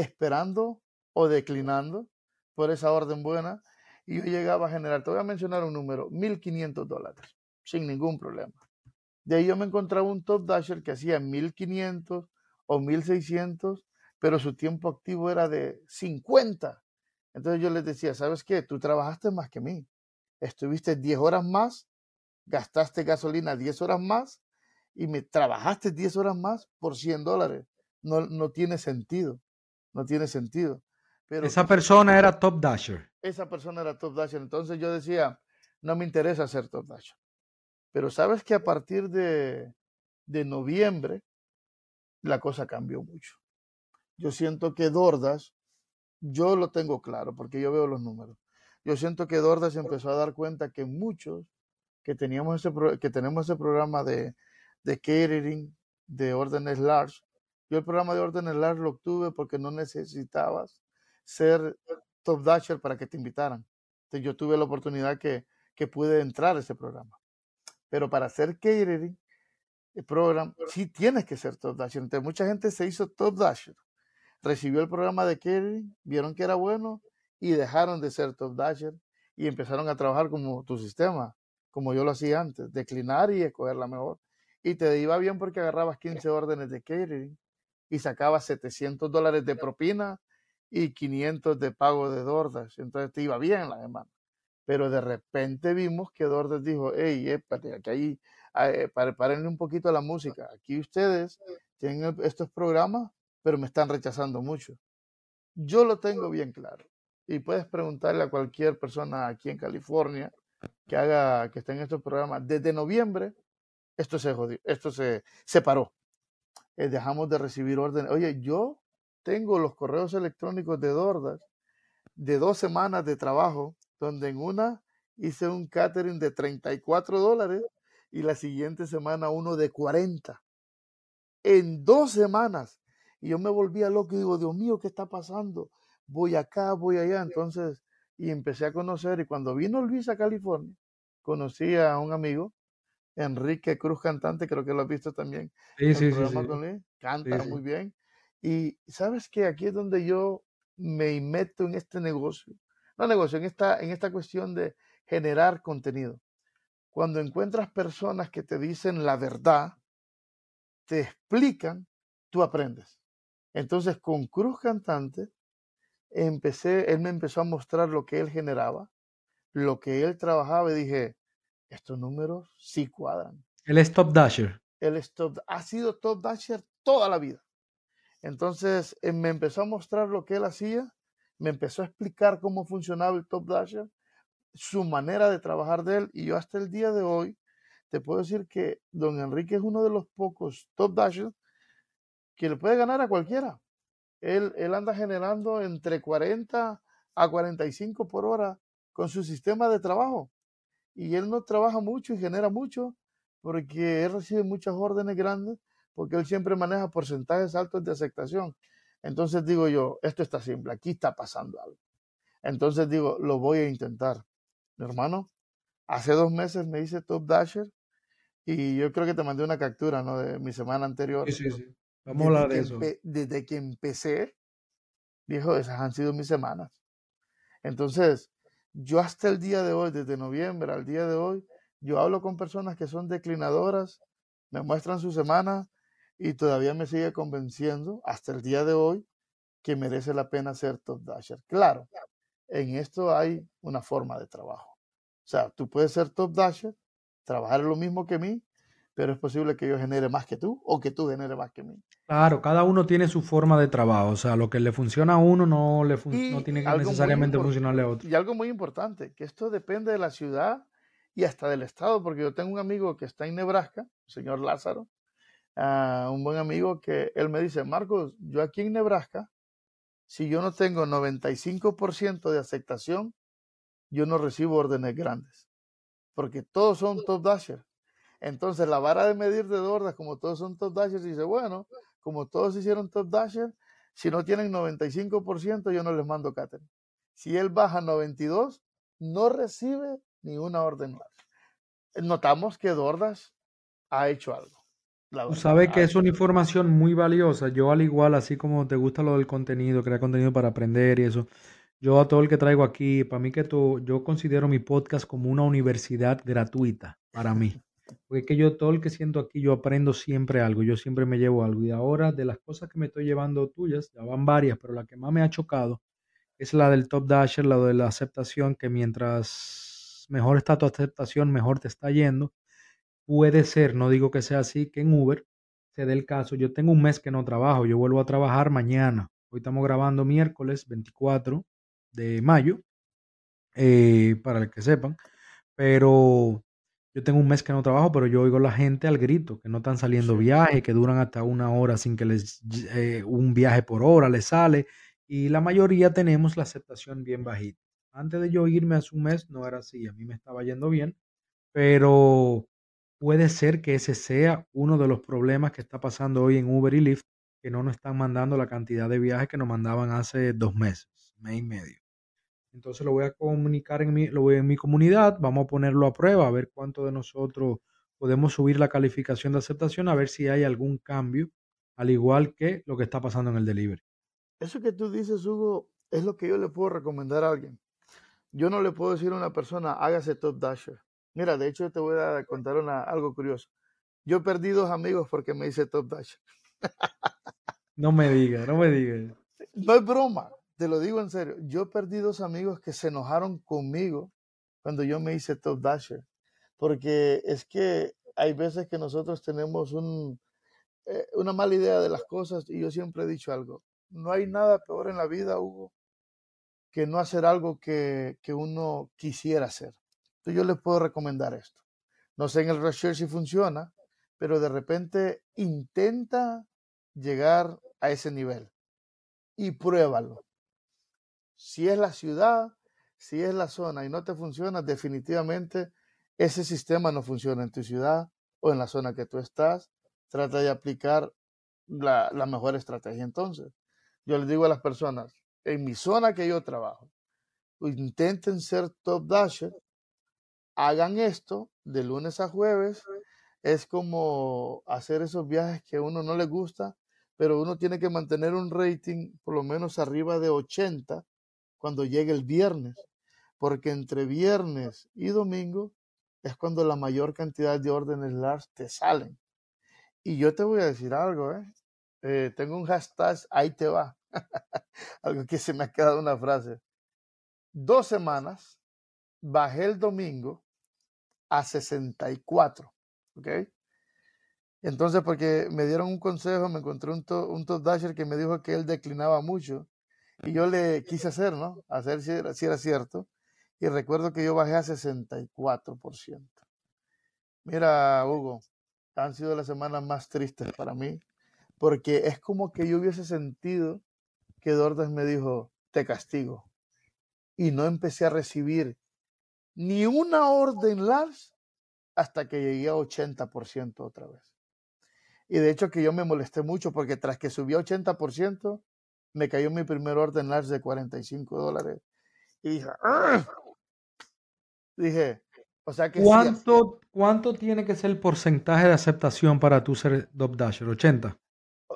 esperando o declinando por esa orden buena y yo llegaba a generar, te voy a mencionar un número, 1.500 dólares, sin ningún problema. De ahí yo me encontraba un top dasher que hacía 1.500 o 1.600, pero su tiempo activo era de 50. Entonces yo les decía, ¿sabes qué? Tú trabajaste más que mí. Estuviste 10 horas más, gastaste gasolina 10 horas más y me trabajaste 10 horas más por 100 dólares. No, no tiene sentido. No tiene sentido. Pero esa persona era top dasher. Esa persona era top dasher. Entonces yo decía, no me interesa ser top dasher. Pero sabes que a partir de, de noviembre la cosa cambió mucho. Yo siento que Dordas, yo lo tengo claro porque yo veo los números. Yo siento que Dordas empezó a dar cuenta que muchos que teníamos ese que tenemos ese programa de, de catering de órdenes large. Yo el programa de órdenes large lo obtuve porque no necesitabas ser top dasher para que te invitaran. Entonces yo tuve la oportunidad que, que pude entrar a ese programa. Pero para hacer catering, el programa, sí tienes que ser top dasher. Entonces mucha gente se hizo top dasher, recibió el programa de catering, vieron que era bueno y dejaron de ser top dasher y empezaron a trabajar como tu sistema, como yo lo hacía antes, declinar y escoger la mejor. Y te iba bien porque agarrabas 15 órdenes de catering y sacabas 700 dólares de propina y 500 de pago de Dordas. Entonces te iba bien la demanda. Pero de repente vimos que Dordas dijo, hey, aquí hay, eh, párenle un poquito la música. Aquí ustedes tienen estos programas, pero me están rechazando mucho. Yo lo tengo bien claro. Y puedes preguntarle a cualquier persona aquí en California que haga, que esté en estos programas. Desde noviembre, esto se jodió, esto se separó. Eh, dejamos de recibir órdenes. Oye, yo tengo los correos electrónicos de Dordas de dos semanas de trabajo donde en una hice un catering de 34 dólares y la siguiente semana uno de 40. En dos semanas. Y yo me volvía loco y digo, Dios mío, ¿qué está pasando? Voy acá, voy allá. Entonces, y empecé a conocer. Y cuando vino Luis a California, conocí a un amigo, Enrique Cruz Cantante, creo que lo has visto también. Sí, sí, sí, Canta muy bien. Y sabes que aquí es donde yo me meto en este negocio no negocio, en esta, en esta cuestión de generar contenido. Cuando encuentras personas que te dicen la verdad, te explican, tú aprendes. Entonces, con Cruz Cantante, empecé, él me empezó a mostrar lo que él generaba, lo que él trabajaba y dije, estos números sí cuadran. Él es top dasher. Él es top, ha sido top dasher toda la vida. Entonces, eh, me empezó a mostrar lo que él hacía me empezó a explicar cómo funcionaba el Top Dasher, su manera de trabajar de él, y yo hasta el día de hoy te puedo decir que don Enrique es uno de los pocos Top Dashers que le puede ganar a cualquiera. Él, él anda generando entre 40 a 45 por hora con su sistema de trabajo. Y él no trabaja mucho y genera mucho porque él recibe muchas órdenes grandes porque él siempre maneja porcentajes altos de aceptación. Entonces digo yo, esto está simple, aquí está pasando algo. Entonces digo, lo voy a intentar. Mi hermano, hace dos meses me hice Top Dasher y yo creo que te mandé una captura, ¿no? De mi semana anterior. Sí, sí, sí. Vamos a hablar de eso. Desde que empecé, viejo, esas han sido mis semanas. Entonces, yo hasta el día de hoy, desde noviembre al día de hoy, yo hablo con personas que son declinadoras, me muestran su semana y todavía me sigue convenciendo hasta el día de hoy que merece la pena ser top dasher. Claro, en esto hay una forma de trabajo. O sea, tú puedes ser top dasher, trabajar lo mismo que mí, pero es posible que yo genere más que tú o que tú genere más que mí. Claro, cada uno tiene su forma de trabajo. O sea, lo que le funciona a uno no, le no tiene que necesariamente funcionarle a otro. Y algo muy importante, que esto depende de la ciudad y hasta del estado, porque yo tengo un amigo que está en Nebraska, el señor Lázaro, uh, un buen amigo que él me dice, Marcos, yo aquí en Nebraska, si yo no tengo 95% de aceptación, yo no recibo órdenes grandes, porque todos son top dasher. Entonces la vara de medir de Dordas, como todos son top dashers, dice, bueno, como todos hicieron top dasher, si no tienen 95%, yo no les mando catering. Si él baja 92, no recibe ni una orden más. Notamos que Dordas ha hecho algo. Tú sabes que es una información muy valiosa. Yo al igual, así como te gusta lo del contenido, crear contenido para aprender y eso, yo a todo el que traigo aquí, para mí que tú, yo considero mi podcast como una universidad gratuita para mí. Porque que yo todo el que siento aquí, yo aprendo siempre algo, yo siempre me llevo algo. Y ahora de las cosas que me estoy llevando tuyas, ya van varias, pero la que más me ha chocado es la del top dasher, la de la aceptación, que mientras mejor está tu aceptación, mejor te está yendo. Puede ser, no digo que sea así, que en Uber se dé el caso. Yo tengo un mes que no trabajo, yo vuelvo a trabajar mañana. Hoy estamos grabando miércoles 24 de mayo, eh, para el que sepan, pero yo tengo un mes que no trabajo, pero yo oigo a la gente al grito, que no están saliendo viajes, que duran hasta una hora sin que les, eh, un viaje por hora les sale, y la mayoría tenemos la aceptación bien bajita. Antes de yo irme hace un mes no era así, a mí me estaba yendo bien, pero puede ser que ese sea uno de los problemas que está pasando hoy en Uber y Lyft, que no nos están mandando la cantidad de viajes que nos mandaban hace dos meses, mes y medio. Entonces lo voy a comunicar en mi, lo voy en mi comunidad, vamos a ponerlo a prueba, a ver cuánto de nosotros podemos subir la calificación de aceptación, a ver si hay algún cambio, al igual que lo que está pasando en el delivery. Eso que tú dices, Hugo, es lo que yo le puedo recomendar a alguien. Yo no le puedo decir a una persona, hágase top dasher. Mira, de hecho, te voy a contar una, algo curioso. Yo perdí dos amigos porque me hice top dasher. no me digas, no me digas. No es broma te lo digo en serio, yo perdí dos amigos que se enojaron conmigo cuando yo me hice top dasher, porque es que hay veces que nosotros tenemos eh, una mala idea de las cosas y yo siempre he dicho algo, no hay nada peor en la vida, Hugo, que no hacer algo que, que uno quisiera hacer. Entonces yo les puedo recomendar esto. No sé en el research si funciona, pero de repente intenta llegar a ese nivel y pruébalo. Si es la ciudad, si es la zona y no te funciona, definitivamente ese sistema no funciona en tu ciudad o en la zona que tú estás. Trata de aplicar la, mejor estrategia. Entonces, yo les digo a las personas, en mi zona que yo trabajo, intenten ser top dasher, hagan esto de lunes a jueves. Es como hacer esos viajes que a uno no le gusta, pero uno tiene que mantener un rating por lo menos arriba de 80 cuando llegue el viernes, porque entre viernes y domingo es cuando la mayor cantidad de órdenes large te salen. Y yo te voy a decir algo, ¿eh? eh tengo un hashtag, ahí te va. <laughs> algo que se me ha quedado una frase. Dos semanas, bajé el domingo a 64, ¿ok? Entonces, porque me dieron un consejo, me encontré un, top dasher que me dijo que él declinaba mucho y yo le quise hacer, ¿no? Hacer si era, cierto. Y recuerdo que yo bajé a 64%. Mira, Hugo, han sido las semanas más tristes para mí, porque es como que yo hubiese sentido que Dordas me dijo, te castigo. Y no empecé a recibir ni una orden large hasta que llegué a 80% otra vez. Y de hecho que yo me molesté mucho porque tras que subí a 80%, me cayó mi primer orden large de 45 dólares. Y dije, dije, o sea que... ¿Cuánto, ¿Cuánto tiene que ser el porcentaje de aceptación para tu ser Top Dasher? ¿80?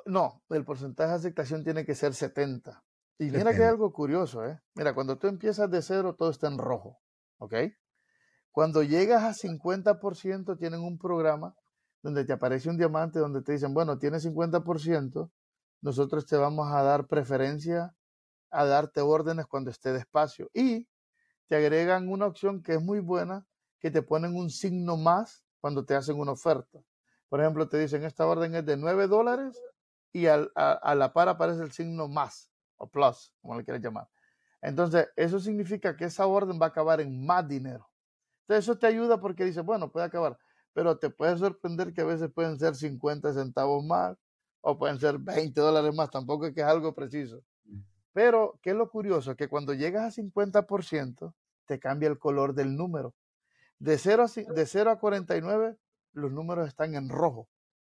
No, el porcentaje de aceptación tiene que ser 70. Y mira que hay algo curioso, ¿eh? Mira, cuando tú empiezas de cero, todo está en rojo, ¿ok? Cuando llegas a 50%, tienen un programa donde te aparece un diamante, donde te dicen, bueno, tienes 50%, nosotros te vamos a dar preferencia a darte órdenes cuando esté despacio. Y te agregan una opción que es muy buena, que te ponen un signo más cuando te hacen una oferta. Por ejemplo, te dicen, esta orden es de 9 dólares y a, la par aparece el signo más o plus, como le quieras llamar. Entonces, eso significa que esa orden va a acabar en más dinero. Entonces eso te ayuda porque dices, bueno, puede acabar, pero te puede sorprender que a veces pueden ser 50 centavos más o pueden ser 20 dólares más, tampoco es que es algo preciso. Pero, ¿qué es lo curioso? Que cuando llegas a 50%, te cambia el color del número. De 0 a, de 0 a 49, los números están en rojo.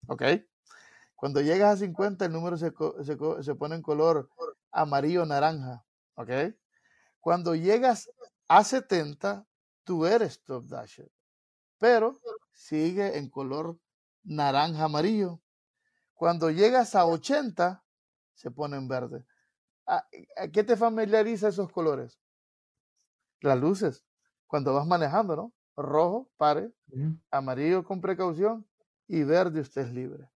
¿Ok? Cuando llegas a 50, el número se, se, pone en color amarillo-naranja. ¿Ok? Cuando llegas a 70, tú eres top dasher. Pero sigue en color naranja-amarillo. Cuando llegas a 80, se pone en verde. ¿A, qué te familiariza esos colores? Las luces. Cuando vas manejando, ¿no? Rojo, pare, amarillo con precaución y verde usted es libre.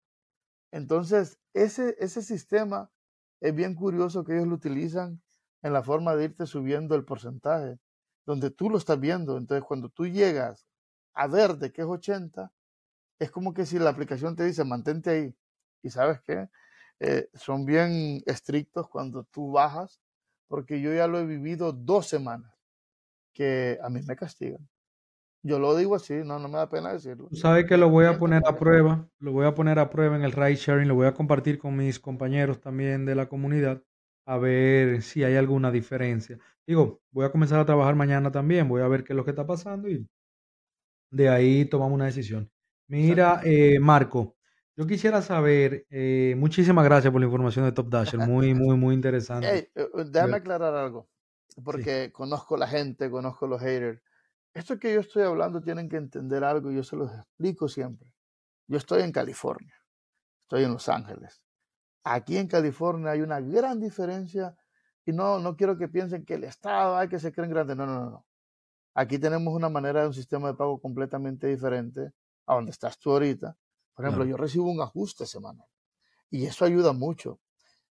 Entonces, ese, ese sistema es bien curioso que ellos lo utilizan en la forma de irte subiendo el porcentaje, donde tú lo estás viendo. Entonces, cuando tú llegas a verde, que es 80, es como que si la aplicación te dice, mantente ahí. Y sabes qué? Eh, son bien estrictos cuando tú bajas, porque yo ya lo he vivido dos semanas, que a mí me castigan. Yo lo digo así, no, no me da pena decirlo. Sabes que lo voy a poner a prueba, lo voy a poner a prueba en el ride sharing, lo voy a compartir con mis compañeros también de la comunidad, a ver si hay alguna diferencia. Digo, voy a comenzar a trabajar mañana también, voy a ver qué es lo que está pasando y de ahí tomamos una decisión. Mira, eh, Marco, yo quisiera saber, eh, muchísimas gracias por la información de Top Dasher, muy, muy, muy <laughs> interesante. Eh, déjame aclarar algo, porque conozco la gente, conozco los haters esto que yo estoy hablando tienen que entender algo y yo se los explico siempre. Yo estoy en California, estoy en Los Ángeles. Aquí en California hay una gran diferencia y no, no quiero que piensen que el Estado hay que se creen grandes. No, no, no, no. Aquí tenemos una manera de un sistema de pago completamente diferente a donde estás tú ahorita. Por ejemplo, yo recibo un ajuste semanal y eso ayuda mucho.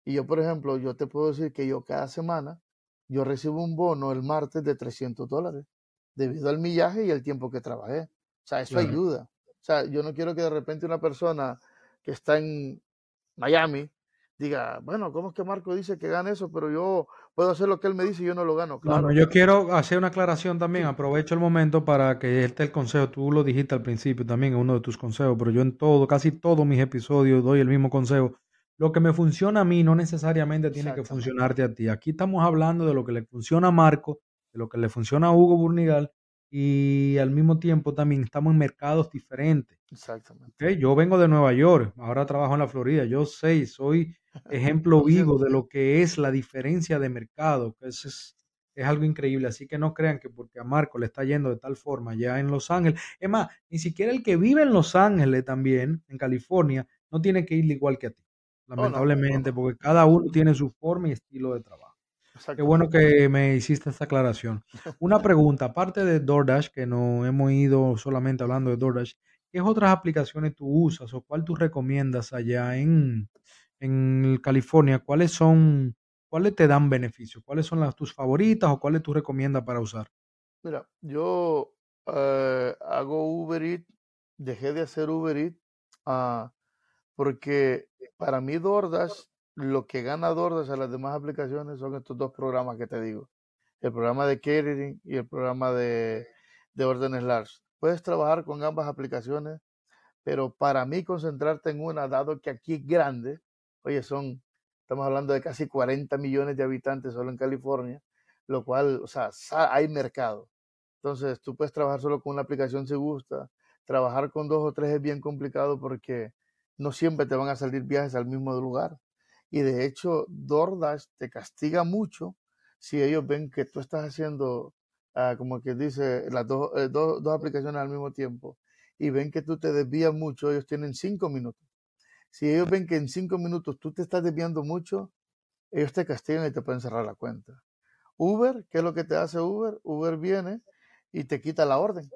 Y yo, por ejemplo, yo te puedo decir que yo cada semana, yo recibo un bono el martes de 300 dólares debido al millaje y el tiempo que trabajé. O sea, eso ayuda. O sea, yo no quiero que de repente una persona que está en Miami diga, bueno, ¿cómo es que Marco dice que gana eso? Pero yo puedo hacer lo que él me dice y yo no lo gano. Claro. yo quiero hacer una aclaración también. Aprovecho el momento para que este el consejo. Tú lo dijiste al principio también en uno de tus consejos, pero yo en todo, casi todos mis episodios doy el mismo consejo. Lo que me funciona a mí no necesariamente tiene que funcionarte a ti. Aquí estamos hablando de lo que le funciona a Marco lo que le funciona a Hugo Burnigal y al mismo tiempo también estamos en mercados diferentes. Exactamente. Yo vengo de Nueva York, ahora trabajo en la Florida, yo sé, soy ejemplo vivo de lo que es la diferencia de mercado, que es, es algo increíble, así que no crean que porque a Marco le está yendo de tal forma ya en Los Ángeles, es más, ni siquiera el que vive en Los Ángeles también, en California, no tiene que ir igual que a ti, lamentablemente, porque cada uno tiene su forma y estilo de trabajo. Qué bueno que me hiciste esta aclaración. Una <laughs> pregunta, aparte de DoorDash, que no hemos ido solamente hablando de DoorDash, ¿qué otras aplicaciones tú usas o cuál tú recomiendas allá en, California? ¿Cuáles son, cuáles te dan beneficios? ¿Cuáles son las tus favoritas o cuáles tú recomiendas para usar? Mira, yo eh, hago Uber Eats, dejé de hacer Uber Eats ah, porque para mí DoorDash lo que gana DoorDash a las demás aplicaciones son estos dos programas que te digo. El programa de catering y el programa de, de órdenes large. Puedes trabajar con ambas aplicaciones, pero para mí concentrarte en una, dado que aquí es grande, oye, son, estamos hablando de casi 40 millones de habitantes solo en California, lo cual, o sea, hay mercado. Entonces, tú puedes trabajar solo con una aplicación si gusta. Trabajar con dos o tres es bien complicado porque no siempre te van a salir viajes al mismo lugar. Y de hecho, DoorDash te castiga mucho si ellos ven que tú estás haciendo, ah, como que dice, las eh, dos, dos aplicaciones al mismo tiempo y ven que tú te desvías mucho, ellos tienen cinco minutos. Si ellos ven que en cinco minutos tú te estás desviando mucho, ellos te castigan y te pueden cerrar la cuenta. Uber, ¿qué es lo que te hace Uber? Uber viene y te quita la orden.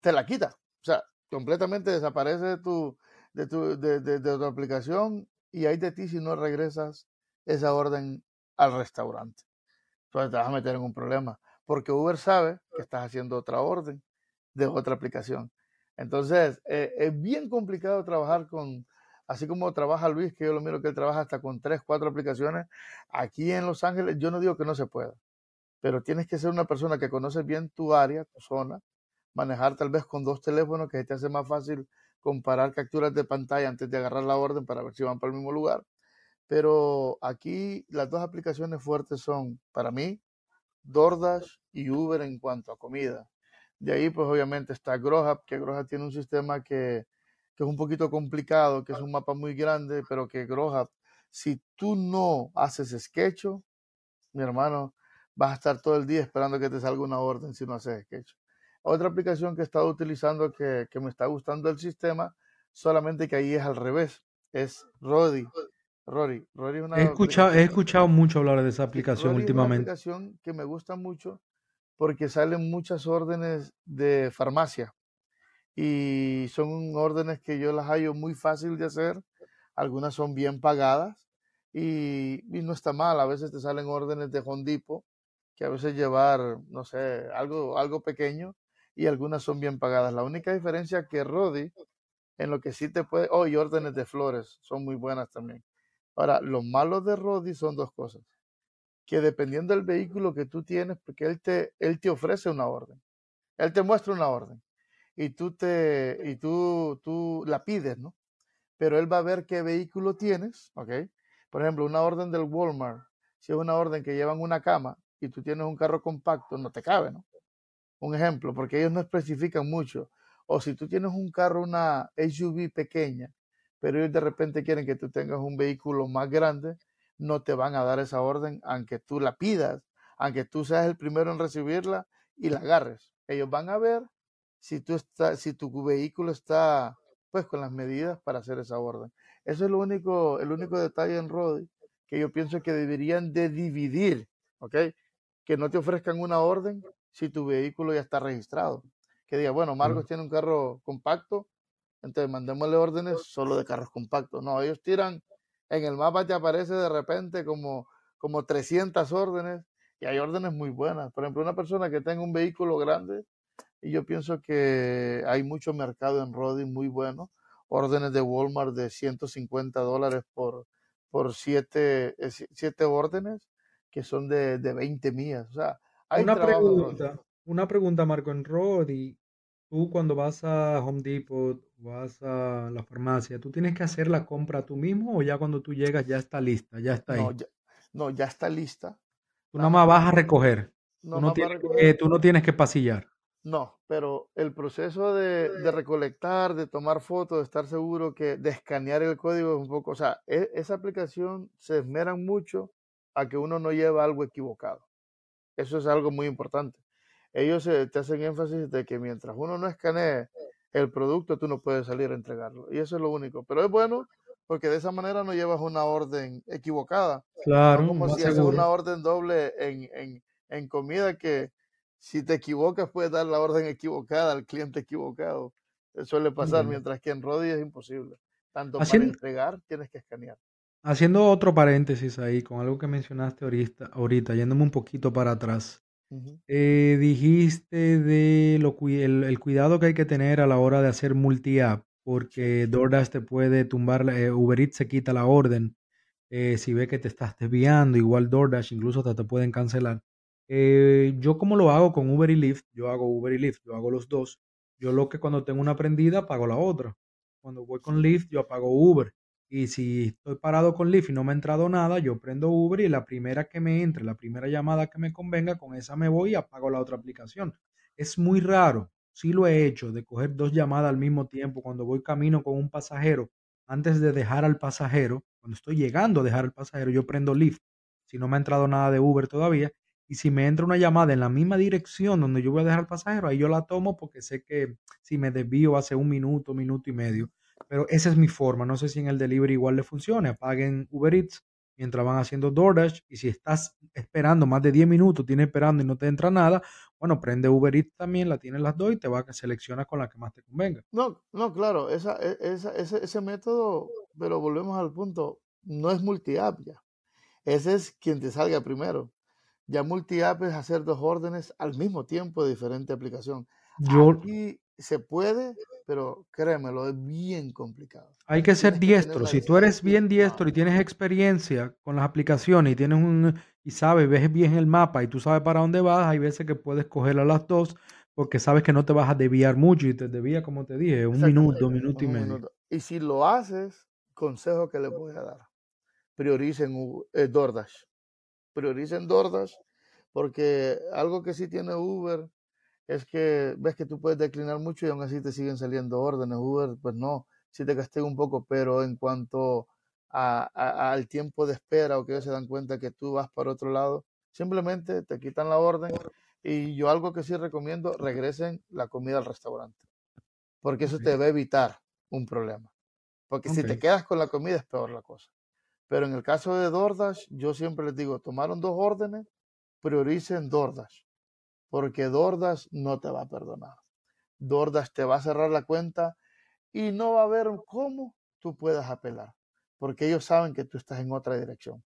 Te la quita. O sea, completamente desaparece de tu, de tu, de, de tu aplicación y hay de ti si no regresas esa orden al restaurante. Entonces te vas a meter en un problema, porque Uber sabe que estás haciendo otra orden de otra aplicación. Entonces, eh, es bien complicado trabajar con, así como trabaja Luis, que yo lo miro que él trabaja hasta con tres, cuatro aplicaciones. Aquí en Los Ángeles, yo no digo que no se pueda, pero tienes que ser una persona que conoce bien tu área, tu zona, manejar tal vez con dos teléfonos que te hace más fácil comparar capturas de pantalla antes de agarrar la orden para ver si van para el mismo lugar. Pero aquí las dos aplicaciones fuertes son, para mí, DoorDash y Uber en cuanto a comida. De ahí, pues obviamente está Growhub, que Growhub tiene un sistema que, que, es un poquito complicado, que es un mapa muy grande, pero que Growhub, si tú no haces sketch, mi hermano, vas a estar todo el día esperando que te salga una orden si no haces sketch. Otra aplicación que he estado utilizando que, que me está gustando el sistema, solamente que ahí es al revés, es Rodi. Rory, Rory una he, escuchado, he escuchado mucho hablar de esa aplicación últimamente. Es una aplicación que me gusta mucho porque salen muchas órdenes de farmacia y son órdenes que yo las hallo muy fácil de hacer. Algunas son bien pagadas y, y no está mal. A veces te salen órdenes de Hondipo que a veces llevar, no sé, algo, algo pequeño y algunas son bien pagadas. La única diferencia que Rodi, en lo que sí te puede, oh, órdenes de flores, son muy buenas también. Ahora, lo malo de Rodi son dos cosas. Que dependiendo del vehículo que tú tienes, porque él te, él te ofrece una orden. Él te muestra una orden. Y tú te, y tú, tú la pides, ¿no? Pero él va a ver qué vehículo tienes, ¿ok? Por ejemplo, una orden del Walmart, si es una orden que llevan una cama y tú tienes un carro compacto, no te cabe, ¿no? Un ejemplo, porque ellos no especifican mucho. O si tú tienes un carro, una SUV pequeña, pero ellos de repente quieren que tú tengas un vehículo más grande, no te van a dar esa orden aunque tú la pidas, aunque tú seas el primero en recibirla y la agarres. Ellos van a ver si, tú está, si tu vehículo está pues con las medidas para hacer esa orden. Eso es lo único, el único detalle en Rodi que yo pienso que deberían de dividir, ¿ok? Que no te ofrezcan una orden si tu vehículo ya está registrado. Que diga, bueno, Marcos tiene un carro compacto, entonces, mandémosle órdenes solo de carros compactos. No, ellos tiran, en el mapa te aparece de repente como, como 300 órdenes y hay órdenes muy buenas. Por ejemplo, una persona que tenga un vehículo grande, y yo pienso que hay mucho mercado en Rodi muy bueno. Órdenes de Walmart de 150 dólares por, por siete, eh, siete órdenes que son de, de 20 millas. O sea, hay una pregunta, una pregunta, Marco, en Rodi tú cuando vas a Home Depot, vas a la farmacia, ¿tú tienes que hacer la compra tú mismo o ya cuando tú llegas ya está lista, ya está ahí? No, ya, no, ya está lista. Tú nada más vas a recoger. No, tú, no tienes, Que, tú no tienes que pasillar. No, pero el proceso de, de, recolectar, de tomar fotos, de estar seguro que de escanear el código es un poco, o sea, e, esa aplicación se esmera mucho a que uno no lleve algo equivocado. Eso es algo muy importante ellos te hacen énfasis de que mientras uno no escanee el producto, tú no puedes salir a entregarlo. Y eso es lo único. Pero es bueno porque de esa manera no llevas una orden equivocada. Claro. como si haces una orden doble en, en, en, comida que si te equivocas puedes dar la orden equivocada al cliente equivocado. Eso suele pasar, mientras que en Rodi es imposible. Tanto para entregar tienes que escanear. Haciendo otro paréntesis ahí con algo que mencionaste ahorita, ahorita yéndome un poquito para atrás. Eh, dijiste de lo, el, el, cuidado que hay que tener a la hora de hacer multi-app, porque DoorDash te puede tumbar, eh, Uber Eats se quita la orden eh, si ve que te estás desviando, igual DoorDash incluso hasta te pueden cancelar. Yo como lo hago con Uber y Lyft, yo hago Uber y Lyft, yo hago los dos. Yo lo que cuando tengo una prendida pago la otra. Cuando voy con Lyft, yo apago Uber. Y si estoy parado con Lyft y no me ha entrado nada, yo prendo Uber y la primera que me entre, la primera llamada que me convenga, con esa me voy y apago la otra aplicación. Es muy raro, sí lo he hecho, de coger dos llamadas al mismo tiempo cuando voy camino con un pasajero. Antes de dejar al pasajero, cuando estoy llegando a dejar al pasajero, yo prendo Lyft. Si no me ha entrado nada de Uber todavía, y si me entra una llamada en la misma dirección donde yo voy a dejar al pasajero, ahí yo la tomo porque sé que si me desvío hace un minuto, minuto y medio, pero esa es mi forma. No sé si en el delivery igual le funcione. Apaguen Uber Eats mientras van haciendo DoorDash. Y si estás esperando más de 10 minutos, tienes esperando y no te entra nada, bueno, prende Uber Eats también, la tienes las dos y te va a seleccionar con la que más te convenga. No, no, claro, esa, e, esa, ese, ese método, pero volvemos al punto, no es multi-app ya. Ese es quien te salga primero. Ya multi-app es hacer dos órdenes al mismo tiempo de diferente aplicación. Yo, Aquí se puede, pero créemelo, es bien complicado. Hay que ser diestro. Si tú eres bien diestro y tienes experiencia con las aplicaciones y tienes un y sabes, ves bien el mapa y tú sabes para dónde vas, hay veces que puedes coger a las dos, porque sabes que no te vas a desviar mucho y te desvía, como te dije, un minuto, un minuto y medio. Y si lo haces, consejo que le voy a dar. Prioricen eh, DoorDash. Prioricen DoorDash porque algo que sí tiene Uber es que ves que tú puedes declinar mucho y aún así te siguen saliendo órdenes. Uber, pues no, sí te castiga un poco, pero en cuanto al tiempo de espera o que ellos se dan cuenta que tú vas para otro lado, simplemente te quitan la orden y yo algo que sí recomiendo, regresen la comida al restaurante, porque eso te va a evitar un problema. Porque si te quedas con la comida es peor la cosa. Pero en el caso de DoorDash, yo siempre les digo, tomaron dos órdenes, prioricen DoorDash, porque DoorDash no te va a perdonar. DoorDash te va a cerrar la cuenta y no va a ver cómo tú puedas apelar, porque ellos saben que tú estás en otra dirección.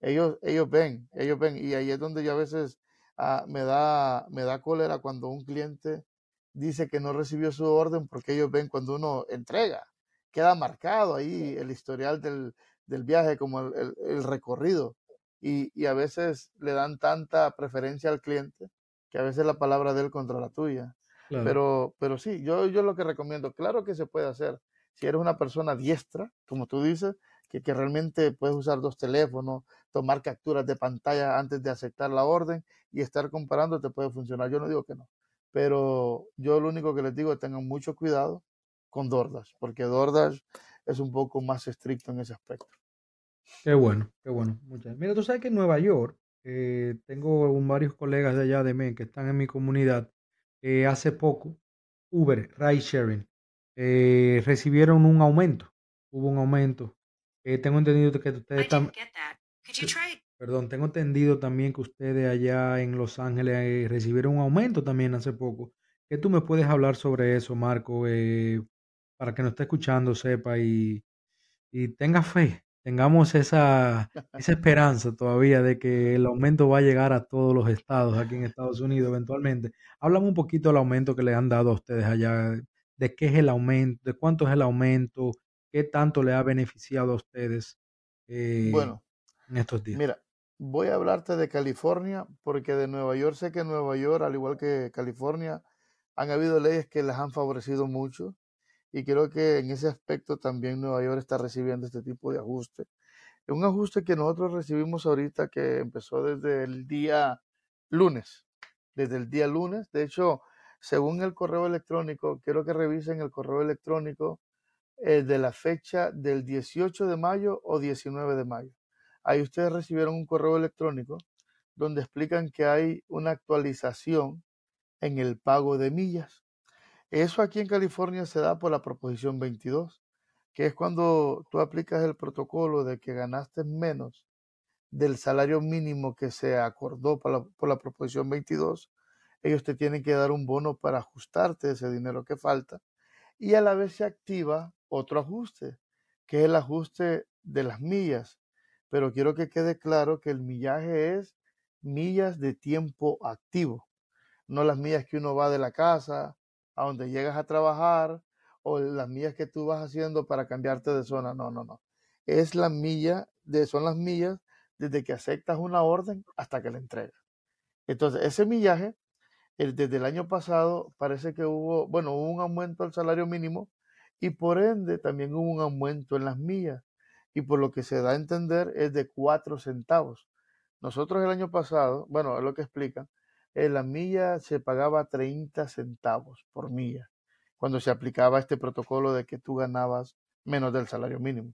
Ellos, ellos ven, ellos ven, y ahí es donde yo a veces Ah, me, da, me da cólera cuando un cliente dice que no recibió su orden porque ellos ven cuando uno entrega. Queda marcado ahí el historial del, viaje como el, recorrido. Y, a veces le dan tanta preferencia al cliente que a veces la palabra de él contra la tuya. Pero, pero sí, yo, yo lo que recomiendo, claro que se puede hacer. Si eres una persona diestra, como tú dices, que, que realmente puedes usar dos teléfonos, tomar capturas de pantalla antes de aceptar la orden y estar comparando te puede funcionar. Yo no digo que no, pero yo lo único que les digo es tengan mucho cuidado con DoorDash, porque DoorDash es un poco más estricto en ese aspecto. Qué bueno, qué bueno. Muchas. Mira, tú sabes que en Nueva York eh, tengo varios colegas de allá de MEN que están en mi comunidad. Eh, hace poco, Uber, Ride Sharing, eh, recibieron un aumento. Hubo un aumento. tengo entendido que ustedes están. Perdón, tengo entendido también que ustedes allá en Los Ángeles eh, recibieron un aumento también hace poco. ¿Qué tú me puedes hablar sobre eso, Marco? Eh, para que nos esté escuchando sepa y, tenga fe, tengamos esa, esa esperanza todavía de que el aumento va a llegar a todos los estados aquí en Estados Unidos eventualmente. Háblame un poquito del aumento que le han dado a ustedes allá, de qué es el aumento, de cuánto es el aumento, qué tanto le ha beneficiado a ustedes. Eh, bueno, en estos días. Mira, voy a hablarte de California porque de Nueva York sé que en Nueva York, al igual que California, han habido leyes que les han favorecido mucho y creo que en ese aspecto también Nueva York está recibiendo este tipo de ajuste. Un ajuste que nosotros recibimos ahorita que empezó desde el día lunes, desde el día lunes. De hecho, según el correo electrónico, quiero que revisen el correo electrónico eh, de la fecha del 18 de mayo o 19 de mayo. Ahí ustedes recibieron un correo electrónico donde explican que hay una actualización en el pago de millas. Eso aquí en California se da por la proposición 22, que es cuando tú aplicas el protocolo de que ganaste menos del salario mínimo que se acordó por la, proposición 22, ellos te tienen que dar un bono para ajustarte ese dinero que falta y a la vez se activa otro ajuste, que es el ajuste de las millas. Pero quiero que quede claro que el millaje es millas de tiempo activo, no las millas que uno va de la casa a donde llegas a trabajar o las millas que tú vas haciendo para cambiarte de zona. No, no, no. Es la milla, de, son las millas desde que aceptas una orden hasta que la entregas. Entonces, ese millaje, desde el año pasado, parece que hubo, bueno, hubo un aumento al salario mínimo y por ende también hubo un aumento en las millas y por lo que se da a entender es de 4 centavos. Nosotros el año pasado, bueno, es lo que explican, en la milla se pagaba 30 centavos por milla cuando se aplicaba este protocolo de que tú ganabas menos del salario mínimo.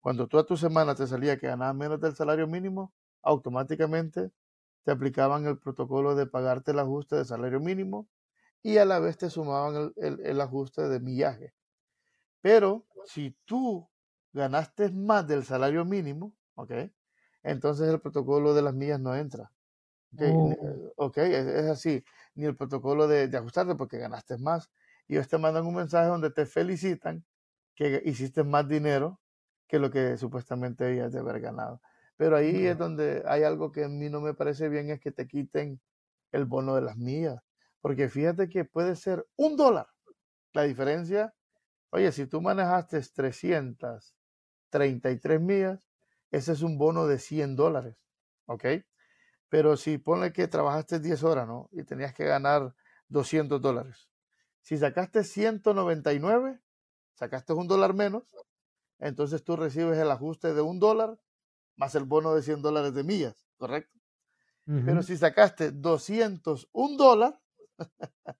Cuando tú a tu semana te salía que ganabas menos del salario mínimo, automáticamente te aplicaban el protocolo de pagarte el ajuste de salario mínimo y a la vez te sumaban el, el ajuste de millaje. Pero si tú ganaste más del salario mínimo, ¿ok? Entonces el protocolo de las millas no entra. Ok, oh. es, así. Ni el protocolo de, ajustarte porque ganaste más. Y ellos te mandan un mensaje donde te felicitan que hiciste más dinero que lo que supuestamente habías de haber ganado. Pero ahí es donde hay algo que a mí no me parece bien, es que te quiten el bono de las millas. Porque fíjate que puede ser un dólar. La diferencia, oye, si tú manejaste 300 33 millas, ese es un bono de 100 dólares, ¿ok? Pero si ponle que trabajaste 10 horas, ¿no? Y tenías que ganar 200 dólares. Si sacaste 199, sacaste un dólar menos, entonces tú recibes el ajuste de un dólar más el bono de 100 dólares de millas, ¿correcto? Pero si sacaste 201 dólar, <laughs>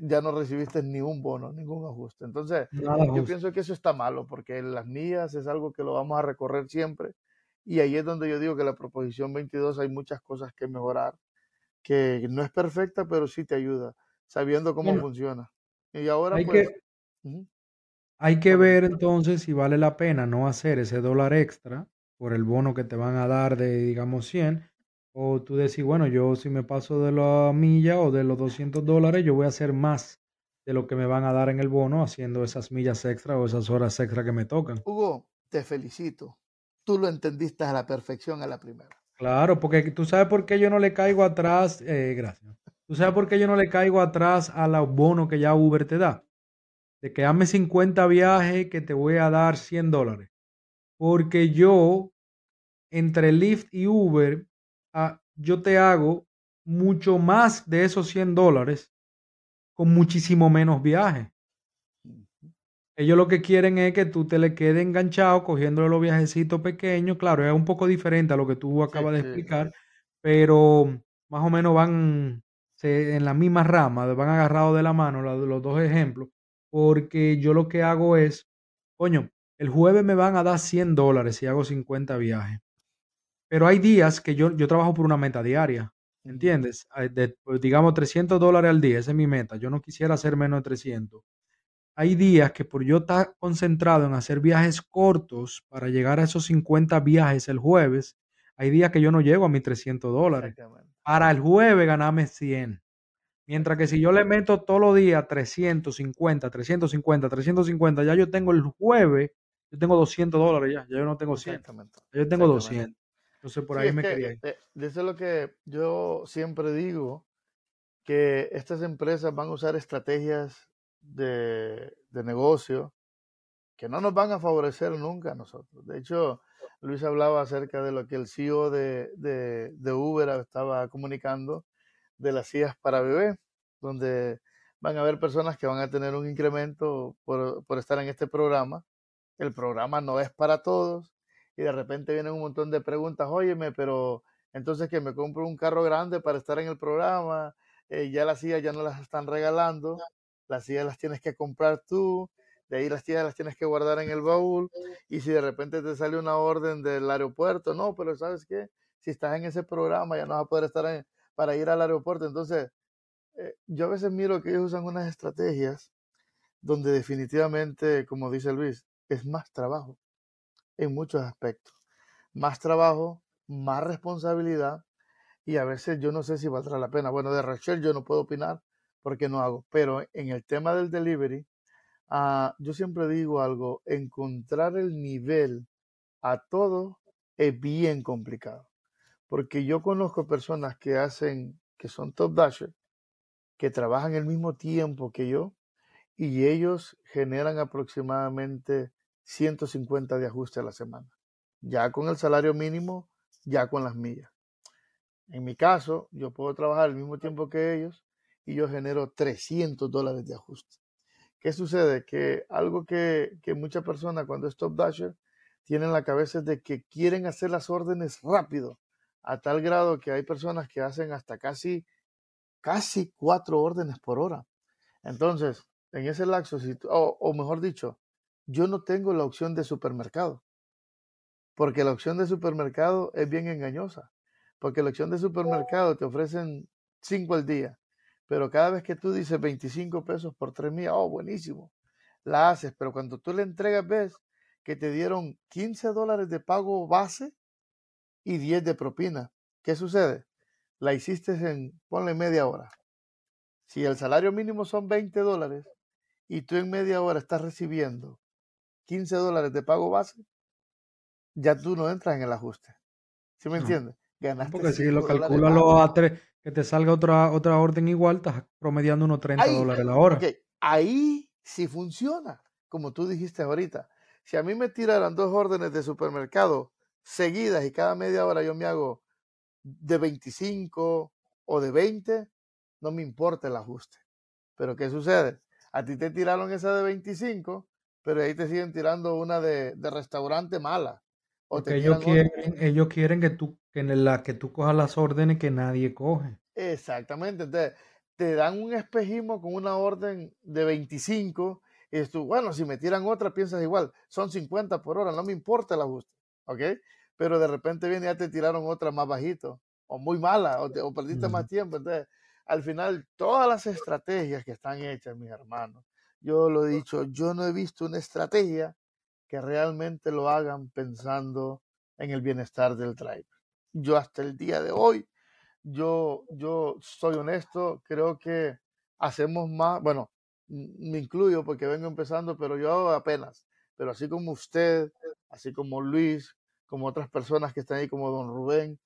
ya no recibiste ni un bono, ningún ajuste. Entonces, yo pienso que eso está malo, porque las millas es algo que lo vamos a recorrer siempre. Y ahí es donde yo digo que la proposición 22 hay muchas cosas que mejorar, que no es perfecta, pero sí te ayuda, sabiendo cómo funciona. Y ahora, hay pues... Que, Hay que ver entonces si vale la pena no hacer ese dólar extra por el bono que te van a dar de, digamos, 100, o tú decís, bueno, yo si me paso de la milla o de los 200 dólares, yo voy a hacer más de lo que me van a dar en el bono haciendo esas millas extra o esas horas extra que me tocan. Hugo, te felicito. Tú lo entendiste a la perfección a la primera. Claro, porque tú sabes por qué yo no le caigo atrás, eh, gracias. Tú sabes por qué yo no le caigo atrás a los bonos que ya Uber te da. De que dame 50 viajes que te voy a dar 100 dólares. Porque yo, entre Lyft y Uber, Ah, yo te hago mucho más de esos 100 dólares con muchísimo menos viaje. Ellos lo que quieren es que tú te le quedes enganchado cogiéndole los viajecitos pequeños. Claro, es un poco diferente a lo que tú acabas de explicar, pero más o menos van en la misma rama, van agarrados de la mano los, los dos ejemplos, porque yo lo que hago es, coño, el jueves me van a dar 100 dólares si hago 50 viajes. Pero hay días que yo, yo trabajo por una meta diaria, ¿entiendes? De, pues, digamos 300 dólares al día, esa es mi meta. Yo no quisiera hacer menos de 300. Hay días que por yo estar concentrado en hacer viajes cortos para llegar a esos 50 viajes el jueves, hay días que yo no llego a mis 300 dólares. Para el jueves ganarme 100. Mientras que si yo le meto todos los días 350, 350, 350, ya yo tengo el jueves, yo tengo 200 dólares ya, ya yo no tengo 100. Yo tengo 200. Entonces por ahí me quería ir. Eh, eso es lo que yo siempre digo, que estas empresas van a usar estrategias de, negocio que no nos van a favorecer nunca a nosotros. De hecho, Luis hablaba acerca de lo que el CEO de, de, Uber estaba comunicando de las sillas para bebé, donde van a haber personas que van a tener un incremento por, por estar en este programa. El programa no es para todos, y de repente vienen un montón de preguntas, óyeme, pero entonces que me compro un carro grande para estar en el programa, eh, ya las sillas ya no las están regalando, las sillas las tienes que comprar tú, de ahí las sillas las tienes que guardar en el baúl, y si de repente te sale una orden del aeropuerto, no, pero ¿sabes qué? Si estás en ese programa ya no vas a poder estar para ir al aeropuerto. Entonces, eh, yo a veces miro que ellos usan unas estrategias donde definitivamente, como dice Luis, es más trabajo en muchos aspectos. Más trabajo, más responsabilidad y a veces yo no sé si valdrá la pena. Bueno, de Rachel yo no puedo opinar porque no hago, pero en el tema del delivery, uh, yo siempre digo algo, encontrar el nivel a todo es bien complicado. Porque yo conozco personas que hacen, que son top dasher, que trabajan el mismo tiempo que yo y ellos generan aproximadamente 150 de ajuste a la semana. Ya con el salario mínimo, ya con las millas. En mi caso, yo puedo trabajar el mismo tiempo que ellos y yo genero 300 dólares de ajuste. ¿Qué sucede? Que algo que, que muchas personas cuando es top dasher tienen la cabeza es de que quieren hacer las órdenes rápido, a tal grado que hay personas que hacen hasta casi, casi cuatro órdenes por hora. Entonces, en ese lapso, o mejor dicho, yo no tengo la opción de supermercado. Porque la opción de supermercado es bien engañosa. Porque la opción de supermercado te ofrecen 5 al día. Pero cada vez que tú dices 25 pesos por 3 millas, oh, buenísimo. La haces. Pero cuando tú le entregas, ves que te dieron 15 dólares de pago base y 10 de propina. ¿Qué sucede? La hiciste en, ponle media hora. Si el salario mínimo son 20 dólares y tú en media hora estás recibiendo 15 dólares de pago base, ya tú no entras en el ajuste. ¿Sí me entiendes? Ganaste Porque si lo calculas a tres, que te salga otra, otra orden igual, estás promediando unos 30 dólares la hora. Ahí sí funciona, como tú dijiste ahorita. Si a mí me tiraran dos órdenes de supermercado seguidas y cada media hora yo me hago de 25 o de 20, no me importa el ajuste. Pero ¿qué sucede? A ti te tiraron esa de 25, pero ahí te siguen tirando una de, restaurante mala. O ellos, quieren, ellos quieren que tú, que en la que tú cojas las órdenes que nadie coge. Exactamente. Entonces, te dan un espejismo con una orden de 25 y tú, bueno, si me tiran otra, piensas igual, son 50 por hora, no me importa el ajuste, ¿ok? Pero de repente viene y ya te tiraron otra más bajito, o muy mala, o, perdiste más tiempo. Entonces, al final, todas las estrategias que están hechas, mis hermanos, yo lo he dicho, yo no he visto una estrategia que realmente lo hagan pensando en el bienestar del driver. Yo hasta el día de hoy, yo, yo soy honesto, creo que hacemos más, bueno, me incluyo porque vengo empezando, pero yo apenas. Pero así como usted, así como Luis, como otras personas que están ahí, como don Rubén.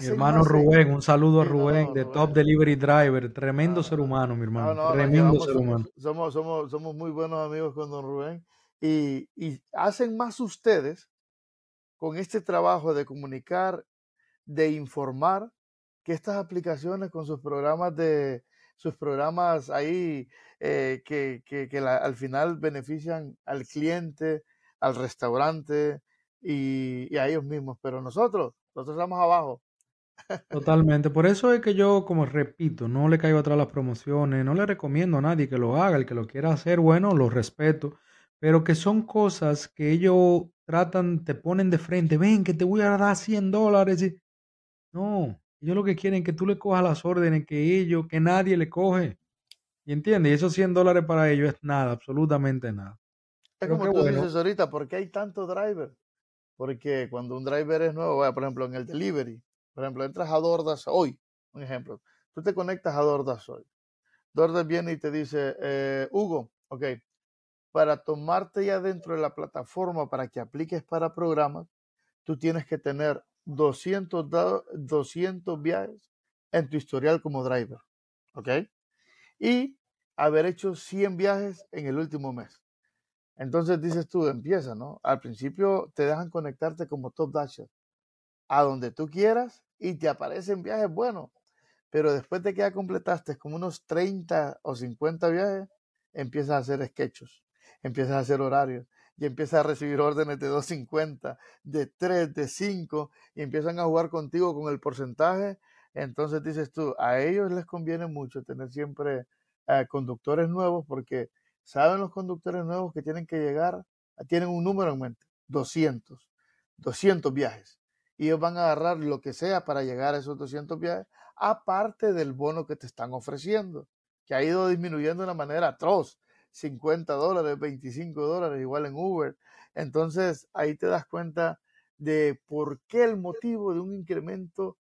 Mi hermano Rubén, un saludo a Rubén de Top Delivery Driver, tremendo ser humano, mi hermano, tremendo ser humano. Somos, somos, somos muy buenos amigos con don Rubén y, y hacen más ustedes con este trabajo de comunicar, de informar, que estas aplicaciones con sus programas de, sus programas ahí eh, que, que, al final benefician al cliente, al restaurante y, a ellos mismos. Pero nosotros, nosotros estamos abajo. Totalmente. Por eso es que yo, como repito, no le caigo atrás las promociones, no le recomiendo a nadie que lo haga, el que lo quiera hacer, bueno, lo respeto, pero que son cosas que ellos tratan, te ponen de frente, ven que te voy a dar 100 dólares. No, ellos lo que quieren es que tú le cojas las órdenes que ellos, que nadie le coge. ¿Y entiendes? Y esos 100 dólares para ellos es nada, absolutamente nada. Es como tú dices ahorita, ¿por qué hay tanto driver? Porque cuando un driver es nuevo, por ejemplo, en el delivery, por ejemplo, entras a Dordas hoy, un ejemplo, tú te conectas a Dordas hoy. Dordas viene y te dice, eh, Hugo, ok, para tomarte ya dentro de la plataforma para que apliques para programas, tú tienes que tener 200, 200 viajes en tu historial como driver. ¿Ok? Y haber hecho 100 viajes en el último mes. Entonces dices tú, empieza, ¿no? Al principio te dejan conectarte como top dasher a donde tú quieras y te aparecen viajes buenos. Pero después de que ya completaste como unos 30 o 50 viajes, empiezas a hacer sketches, empiezas a hacer horarios, y empieza a recibir órdenes de 2.50, de 3, de 5 y empiezan a jugar contigo con el porcentaje, entonces dices tú, a ellos les conviene mucho tener siempre eh, conductores nuevos porque saben los conductores nuevos que tienen que llegar, tienen un número en mente, 200, 200 viajes. Y ellos van a agarrar lo que sea para llegar a esos 200 viajes, aparte del bono que te están ofreciendo, que ha ido disminuyendo de una manera atroz. 50 dólares, 25 dólares, igual en Uber. Entonces ahí te das cuenta de por qué el motivo de un incremento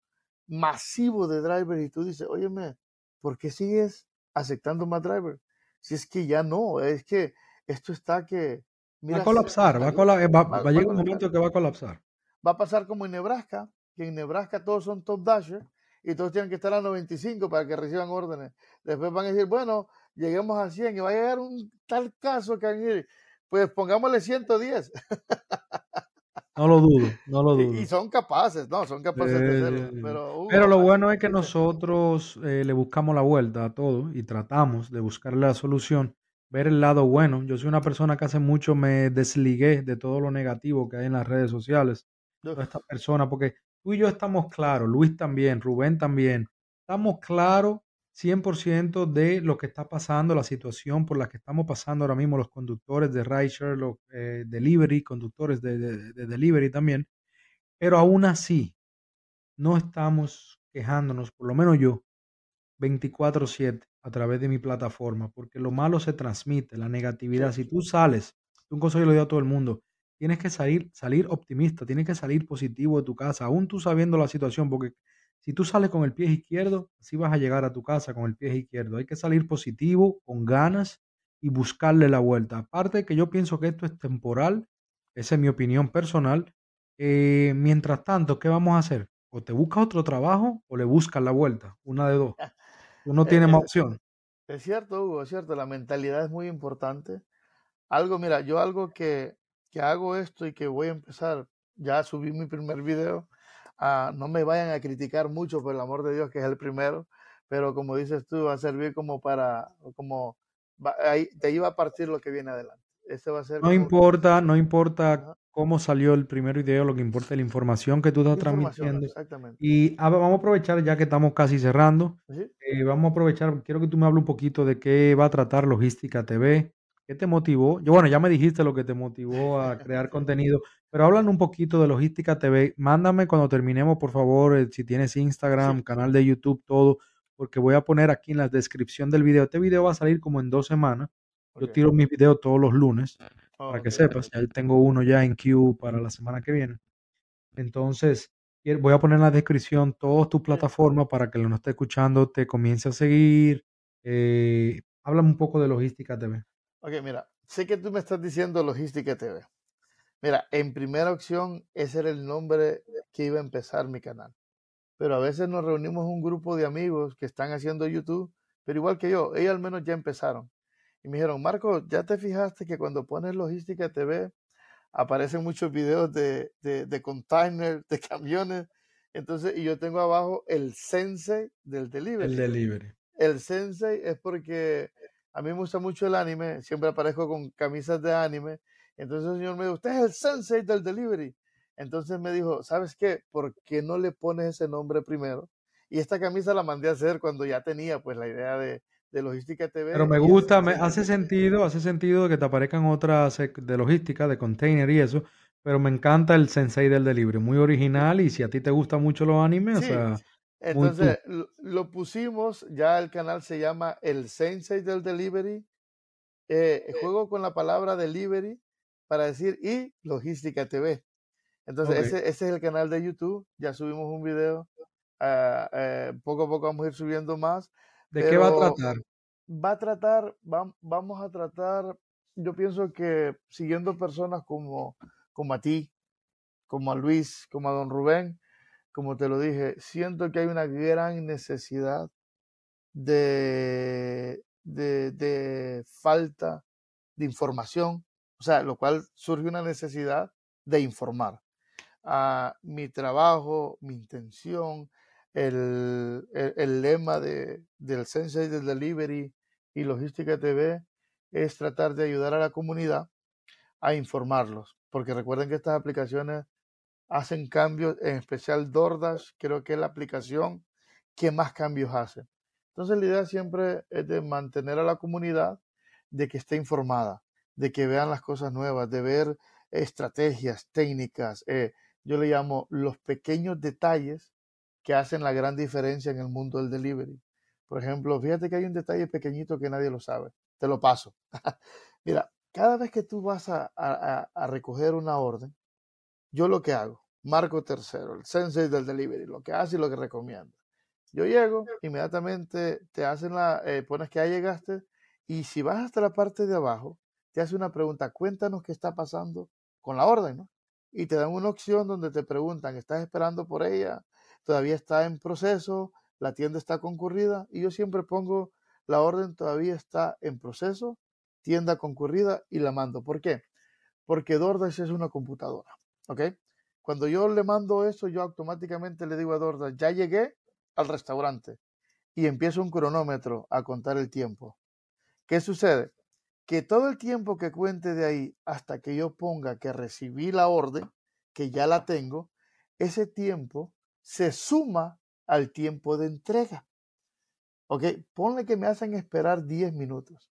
masivo de drivers y tú dices, óyeme, ¿por qué sigues aceptando más drivers? Si es que ya no, es que esto está que... va a colapsar, va a, llegar un momento que va a colapsar. Va a pasar como en Nebraska, que en Nebraska todos son top dashers y todos tienen que estar a 95 para que reciban órdenes. Después van a decir, bueno, lleguemos a 100 y va a llegar un tal caso que pues pongámosle 110. No lo dudo, no lo dudo. Y, son capaces, no, son capaces de hacerlo. Pero, lo bueno es que nosotros eh, le buscamos la vuelta a todo y tratamos de buscarle la solución, ver el lado bueno. Yo soy una persona que hace mucho me desligué de todo lo negativo que hay en las redes sociales. Toda esta persona, porque tú y yo estamos claros, Luis también, Rubén también, estamos claros 100% de lo que está pasando, la situación por la que estamos pasando ahora mismo los conductores de rideshare, los eh, delivery, conductores de, delivery también, pero aún así no estamos quejándonos, por lo menos yo, 24/7 a través de mi plataforma, porque lo malo se transmite, la negatividad. Si tú sales, un consejo lo digo a todo el mundo, tienes que salir, salir optimista, tienes que salir positivo de tu casa, aún tú sabiendo la situación, porque si tú sales con el pie izquierdo, así vas a llegar a tu casa con el pie izquierdo. Hay que salir positivo, con ganas y buscarle la vuelta. Aparte que yo pienso que esto es temporal, esa es mi opinión personal. Eh, mientras tanto, ¿qué vamos a hacer? O te buscas otro trabajo o le buscas la vuelta, una de dos. Uno <laughs> tiene más opción. Es cierto, Hugo, es cierto, la mentalidad es muy importante. Algo, mira, yo algo que, que hago esto y que voy a empezar, ya subí mi primer video, no me vayan a criticar mucho, por el amor de Dios, que es el primero, pero como dices tú, va a servir como para, como, ahí, de ahí va a partir lo que viene adelante. Este va a ser no importa, no importa cómo salió el primer video, lo que importa es la información que tú estás transmitiendo. Exactamente. Y vamos a aprovechar, ya que estamos casi cerrando, eh, vamos a aprovechar, quiero que tú me hables un poquito de qué va a tratar Logística TV, qué te motivó. Yo, bueno, ya me dijiste lo que te motivó a crear <laughs> contenido, pero hablan un poquito de Logística TV. Mándame cuando terminemos, por favor, eh, si tienes Instagram, canal de YouTube, todo, porque voy a poner aquí en la descripción del video. Este video va a salir como en dos semanas. Yo tiro mis videos todos los lunes, para que sepas. Ya tengo uno ya en queue para la semana que viene. Entonces, voy a poner en la descripción todas tus plataformas para que lo no esté escuchando te comience a seguir. Eh, háblame un poco de Logística TV. Ok, mira, sé que tú me estás diciendo Logística TV. Mira, en primera opción, ese era el nombre que iba a empezar mi canal. Pero a veces nos reunimos un grupo de amigos que están haciendo YouTube, pero igual que yo, ellos al menos ya empezaron. Y me dijeron, Marco, ¿ya te fijaste que cuando pones Logística TV aparecen muchos videos de, de, de containers, de <laughs> camiones? Entonces, y yo tengo abajo el sensei del delivery. El delivery. El sensei es porque a mí me gusta mucho el anime, siempre aparezco con camisas de anime. Entonces el señor me dijo, usted es el sensei del delivery. Entonces me dijo, ¿sabes qué? ¿Por qué no le pones ese nombre primero? Y esta camisa la mandé a hacer cuando ya tenía pues la idea de, de Logística TV. Pero me gusta, me hace sentido, hace sentido que te aparezcan otras de logística, de container y eso, pero me encanta el sensei del delivery, muy original y si a ti te gustan mucho los animes, o sea... Entonces lo pusimos, ya el canal se llama El Sensei del Delivery. Eh, juego con la palabra delivery para decir y Logística TV. Entonces ese, ese, es el canal de YouTube, ya subimos un video, ah, eh, poco a poco vamos a ir subiendo más. ¿De qué va a tratar? Va a tratar, vamos a tratar, yo pienso que siguiendo personas como, como a ti, como a Luis, como a don Rubén, como te lo dije, siento que hay una gran necesidad de, de, de falta de información, o sea, lo cual surge una necesidad de informar. a mi trabajo, mi intención, el, el, lema de, del Sensei del Delivery y Logística TV es tratar de ayudar a la comunidad a informarlos, porque recuerden que estas aplicaciones hacen cambios, en especial DoorDash, creo que es la aplicación que más cambios hace. Entonces la idea siempre es de mantener a la comunidad de que esté informada, de que vean las cosas nuevas, de ver estrategias, técnicas, eh, yo le llamo los pequeños detalles que hacen la gran diferencia en el mundo del delivery. Por ejemplo, fíjate que hay un detalle pequeñito que nadie lo sabe. Te lo paso. <laughs> Mira, cada vez que tú vas a, a, recoger una orden, yo lo que hago, Marco Tercero, el sensei del delivery, lo que hace y lo que recomienda. Yo llego, inmediatamente te hacen la, eh, pones que ya llegaste y si vas hasta la parte de abajo, te hace una pregunta, cuéntanos qué está pasando con la orden, ¿no? Y te dan una opción donde te preguntan, ¿estás esperando por ella? ¿Todavía está en proceso? ¿La tienda está concurrida? Y yo siempre pongo la orden todavía está en proceso, tienda concurrida y la mando. ¿Por qué? Porque DoorDash es una computadora, ¿ok? Cuando yo le mando eso, yo automáticamente le digo a DoorDash, ya llegué al restaurante y empiezo un cronómetro a contar el tiempo. ¿Qué sucede? Que todo el tiempo que cuente de ahí hasta que yo ponga que recibí la orden, que ya la tengo, ese tiempo se suma al tiempo de entrega. ¿Ok? Ponle que me hacen esperar 10 minutos.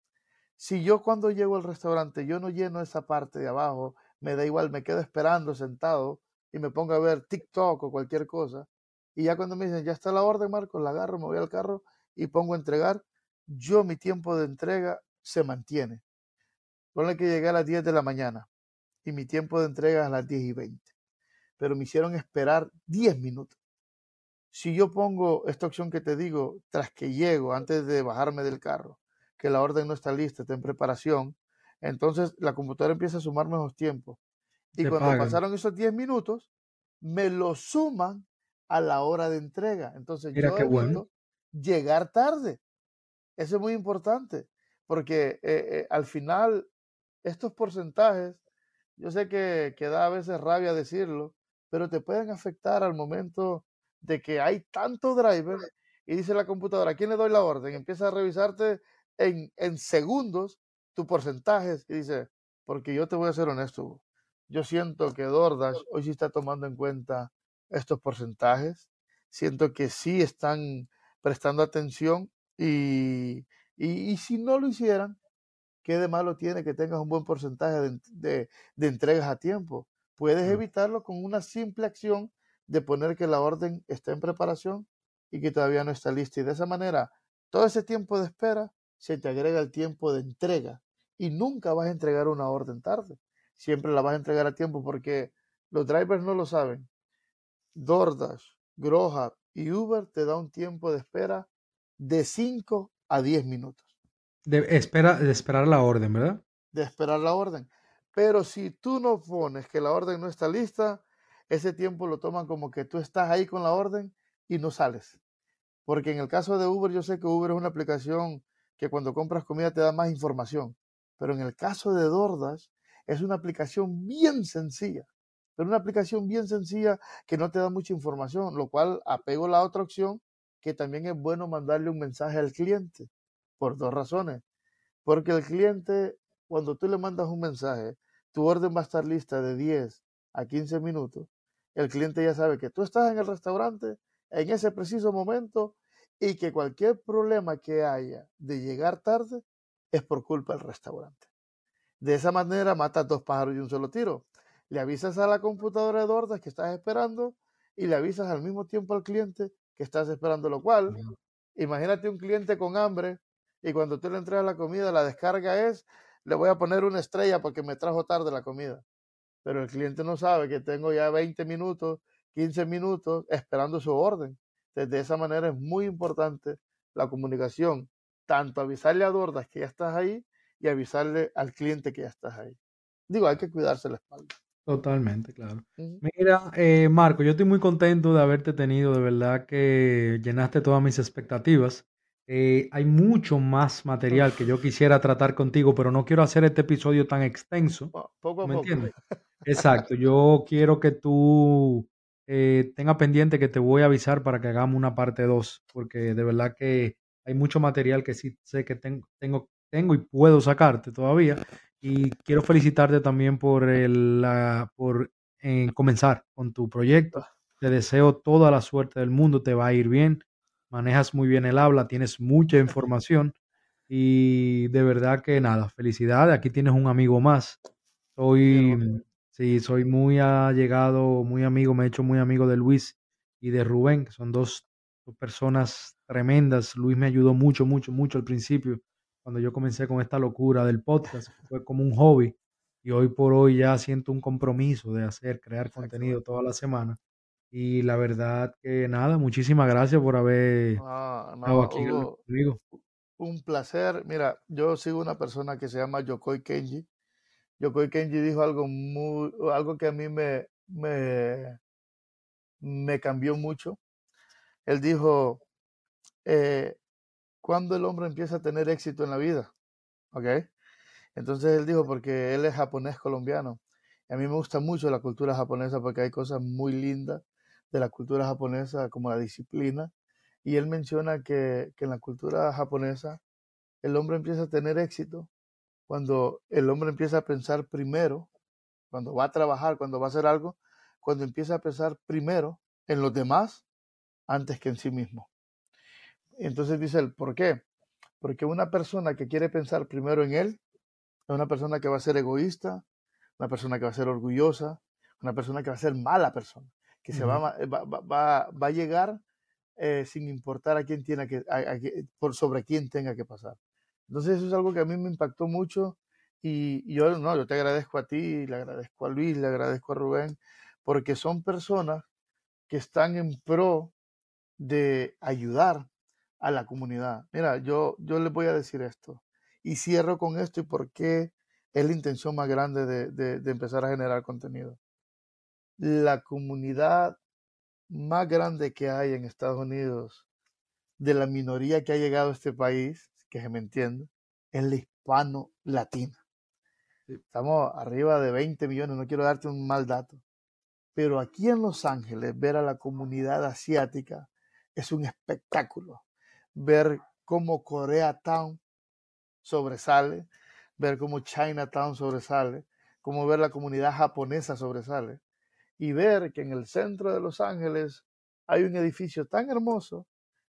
Si yo cuando llego al restaurante, yo no lleno esa parte de abajo, me da igual, me quedo esperando sentado y me pongo a ver TikTok o cualquier cosa. Y ya cuando me dicen, ya está la orden, Marcos, la agarro, me voy al carro y pongo a entregar, yo mi tiempo de entrega se mantiene. Ponle que llegué a las 10 de la mañana y mi tiempo de entrega es a las 10 y 20. Pero me hicieron esperar 10 minutos. Si yo pongo esta opción que te digo, tras que llego, antes de bajarme del carro, que la orden no está lista, está en preparación, entonces la computadora empieza a sumar menos tiempo. Y cuando pasaron esos 10 minutos, me lo suman a la hora de entrega. Entonces yo evito llegar tarde. Eso es muy importante, porque eh, eh, al final estos porcentajes, yo sé que, que da a veces rabia decirlo, pero te pueden afectar al momento de que hay tanto driver y dice la computadora, ¿a quién le doy la orden? Empieza a revisarte en, en segundos tus porcentajes y dice, porque yo te voy a ser honesto, yo siento que DoorDash hoy sí está tomando en cuenta estos porcentajes, siento que sí están prestando atención y, y, si no lo hicieran, ¿qué de malo tiene que tengas un buen porcentaje de, de, de entregas a tiempo? Puedes evitarlo con una simple acción de poner que la orden está en preparación y que todavía no está lista. Y de esa manera, todo ese tiempo de espera se te agrega el tiempo de entrega y nunca vas a entregar una orden tarde. Siempre la vas a entregar a tiempo porque los drivers no lo saben. DoorDash, Growhub y Uber te da un tiempo de espera de 5 a 10 minutos. De, espera, de esperar la orden, ¿verdad? De esperar la orden. Pero si tú no pones que la orden no está lista, ese tiempo lo toman como que tú estás ahí con la orden y no sales. Porque en el caso de Uber, yo sé que Uber es una aplicación que cuando compras comida te da más información. Pero en el caso de DoorDash, es una aplicación bien sencilla. Pero una aplicación bien sencilla que no te da mucha información, lo cual apego la otra opción, que también es bueno mandarle un mensaje al cliente, por dos razones. Porque el cliente, cuando tú le mandas un mensaje, tu orden va a estar lista de 10 a 15 minutos. El cliente ya sabe que tú estás en el restaurante en ese preciso momento y que cualquier problema que haya de llegar tarde es por culpa del restaurante. De esa manera matas dos pájaros de un solo tiro. Le avisas a la computadora de DoorDash que estás esperando y le avisas al mismo tiempo al cliente que estás esperando, lo cual, imagínate un cliente con hambre y cuando tú le entregas la comida, la descarga es, le voy a poner una estrella porque me trajo tarde la comida. Pero el cliente no sabe que tengo ya 20 minutos 15 minutos esperando su orden. De esa manera es muy importante la comunicación, tanto avisarle a Dordas que ya estás ahí y avisarle al cliente que ya estás ahí. Digo, hay que cuidarse la espalda. Totalmente, claro. Mira, eh, Marco, yo estoy muy contento de haberte tenido, de verdad que llenaste todas mis expectativas. Eh, hay mucho más material que yo quisiera tratar contigo, pero no quiero hacer este episodio tan extenso. Poco a poco. Exacto, yo quiero que tú eh, tenga pendiente que te voy a avisar para que hagamos una parte 2, porque de verdad que hay mucho material que sí sé que tengo, tengo, tengo y puedo sacarte todavía. Y quiero felicitarte también por, el, por eh, comenzar con tu proyecto. Te deseo toda la suerte del mundo, te va a ir bien, manejas muy bien el habla, tienes mucha información y de verdad que nada, felicidades, aquí tienes un amigo más. Soy, Sí, soy muy allegado, muy amigo, me he hecho muy amigo de Luis y de Rubén, que son dos, personas tremendas. Luis me ayudó mucho, mucho, mucho al principio, cuando yo comencé con esta locura del podcast, fue como un hobby y hoy por hoy ya siento un compromiso de hacer, crear contenido toda la semana. Y la verdad que nada, muchísimas gracias por haber estado aquí conmigo. Un placer. Mira, yo sigo una persona que se llama Yokoi Kenji Yokoi Kenji dijo algo muy, algo que a mí me, me, me cambió mucho. Él dijo, eh, ¿cuándo el hombre empieza a tener éxito en la vida? ¿Ok? Entonces él dijo, porque él es japonés colombiano. Y a mí me gusta mucho la cultura japonesa porque hay cosas muy lindas de la cultura japonesa, como la disciplina. Y él menciona que, que en la cultura japonesa el hombre empieza a tener éxito cuando el hombre empieza a pensar primero, cuando va a trabajar, cuando va a hacer algo, cuando empieza a pensar primero en los demás antes que en sí mismo. Entonces dice él, ¿por qué? Porque una persona que quiere pensar primero en él es una persona que va a ser egoísta, una persona que va a ser orgullosa, una persona que va a ser mala persona, que se va, va, va, a llegar eh, sin importar a quién tiene que, por sobre quién tenga que pasar. Entonces eso es algo que a mí me impactó mucho y, yo, no, yo te agradezco a ti, le agradezco a Luis, le agradezco a Rubén, porque son personas que están en pro de ayudar a la comunidad. Mira, yo, yo les voy a decir esto y cierro con esto y por qué es la intención más grande de, de empezar a generar contenido. La comunidad más grande que hay en Estados Unidos de la minoría que ha llegado a este país que se me entiende, es la hispano-latina. Estamos arriba de 20 millones, no quiero darte un mal dato. Pero aquí en Los Ángeles, ver a la comunidad asiática es un espectáculo. Ver cómo Koreatown sobresale, ver cómo Chinatown sobresale, cómo ver la comunidad japonesa sobresale y ver que en el centro de Los Ángeles hay un edificio tan hermoso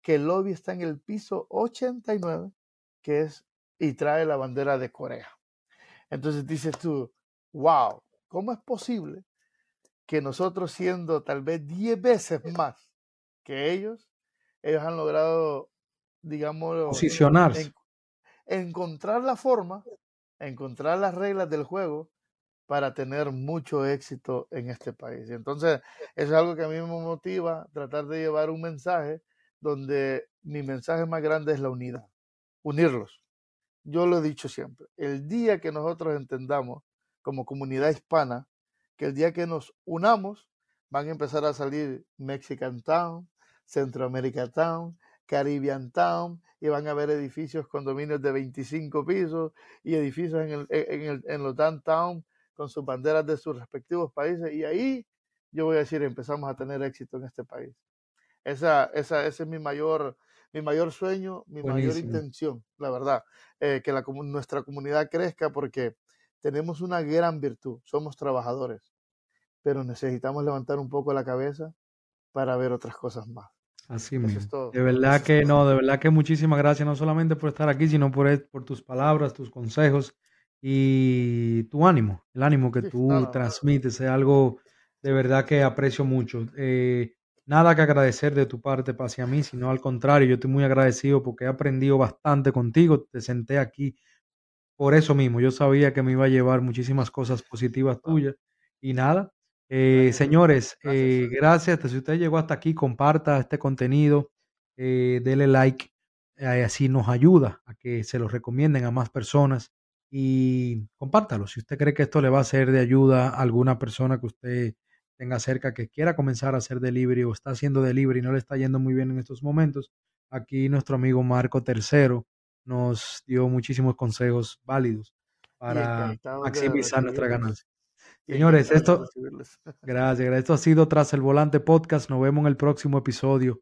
que el lobby está en el piso 89, que es y trae la bandera de Corea. Entonces dices tú, wow, ¿cómo es posible que nosotros siendo tal vez 10 veces más que ellos, ellos han logrado, digamos, posicionarse, encontrar la forma, encontrar las reglas del juego para tener mucho éxito en este país. entonces, eso es algo que a mí me motiva, tratar de llevar un mensaje donde mi mensaje más grande es la unidad, unirlos. Yo lo he dicho siempre, el día que nosotros entendamos como comunidad hispana, que el día que nos unamos, van a empezar a salir Mexican Town, Centroamérica Town, Caribbean Town, y van a haber edificios, condominios de 25 pisos y edificios en, el, en, el, en los downtown con sus banderas de sus respectivos países y ahí yo voy a decir empezamos a tener éxito en este país. Esa, esa, ese es mi mayor, mi mayor sueño, mi mayor intención, la verdad, eh, que la, nuestra comunidad crezca porque tenemos una gran virtud, somos trabajadores, pero necesitamos levantar un poco la cabeza para ver otras cosas más. Así mismo. De verdad que no, de verdad que muchísimas gracias, no solamente por estar aquí, sino por, por tus palabras, tus consejos y tu ánimo, el ánimo que tú transmites es algo de verdad que aprecio mucho. Eh, nada que agradecer de tu parte hacia mí, sino al contrario, yo estoy muy agradecido porque he aprendido bastante contigo, te senté aquí por eso mismo, yo sabía que me iba a llevar muchísimas cosas positivas tuyas y nada. Eh, señores, eh, gracias. Si usted llegó hasta aquí, comparta este contenido, eh, dele like, así nos ayuda a que se lo recomienden a más personas y compártalo. Si usted cree que esto le va a ser de ayuda a alguna persona que usted tenga cerca que quiera comenzar a hacer delivery o está haciendo delivery y no le está yendo muy bien en estos momentos, aquí nuestro amigo Marco Tercero nos dio muchísimos consejos válidos para maximizar nuestra ganancia. Señores, esto, <laughs> gracias, gracias. Esto ha sido Tras el Volante Podcast. Nos vemos en el próximo episodio.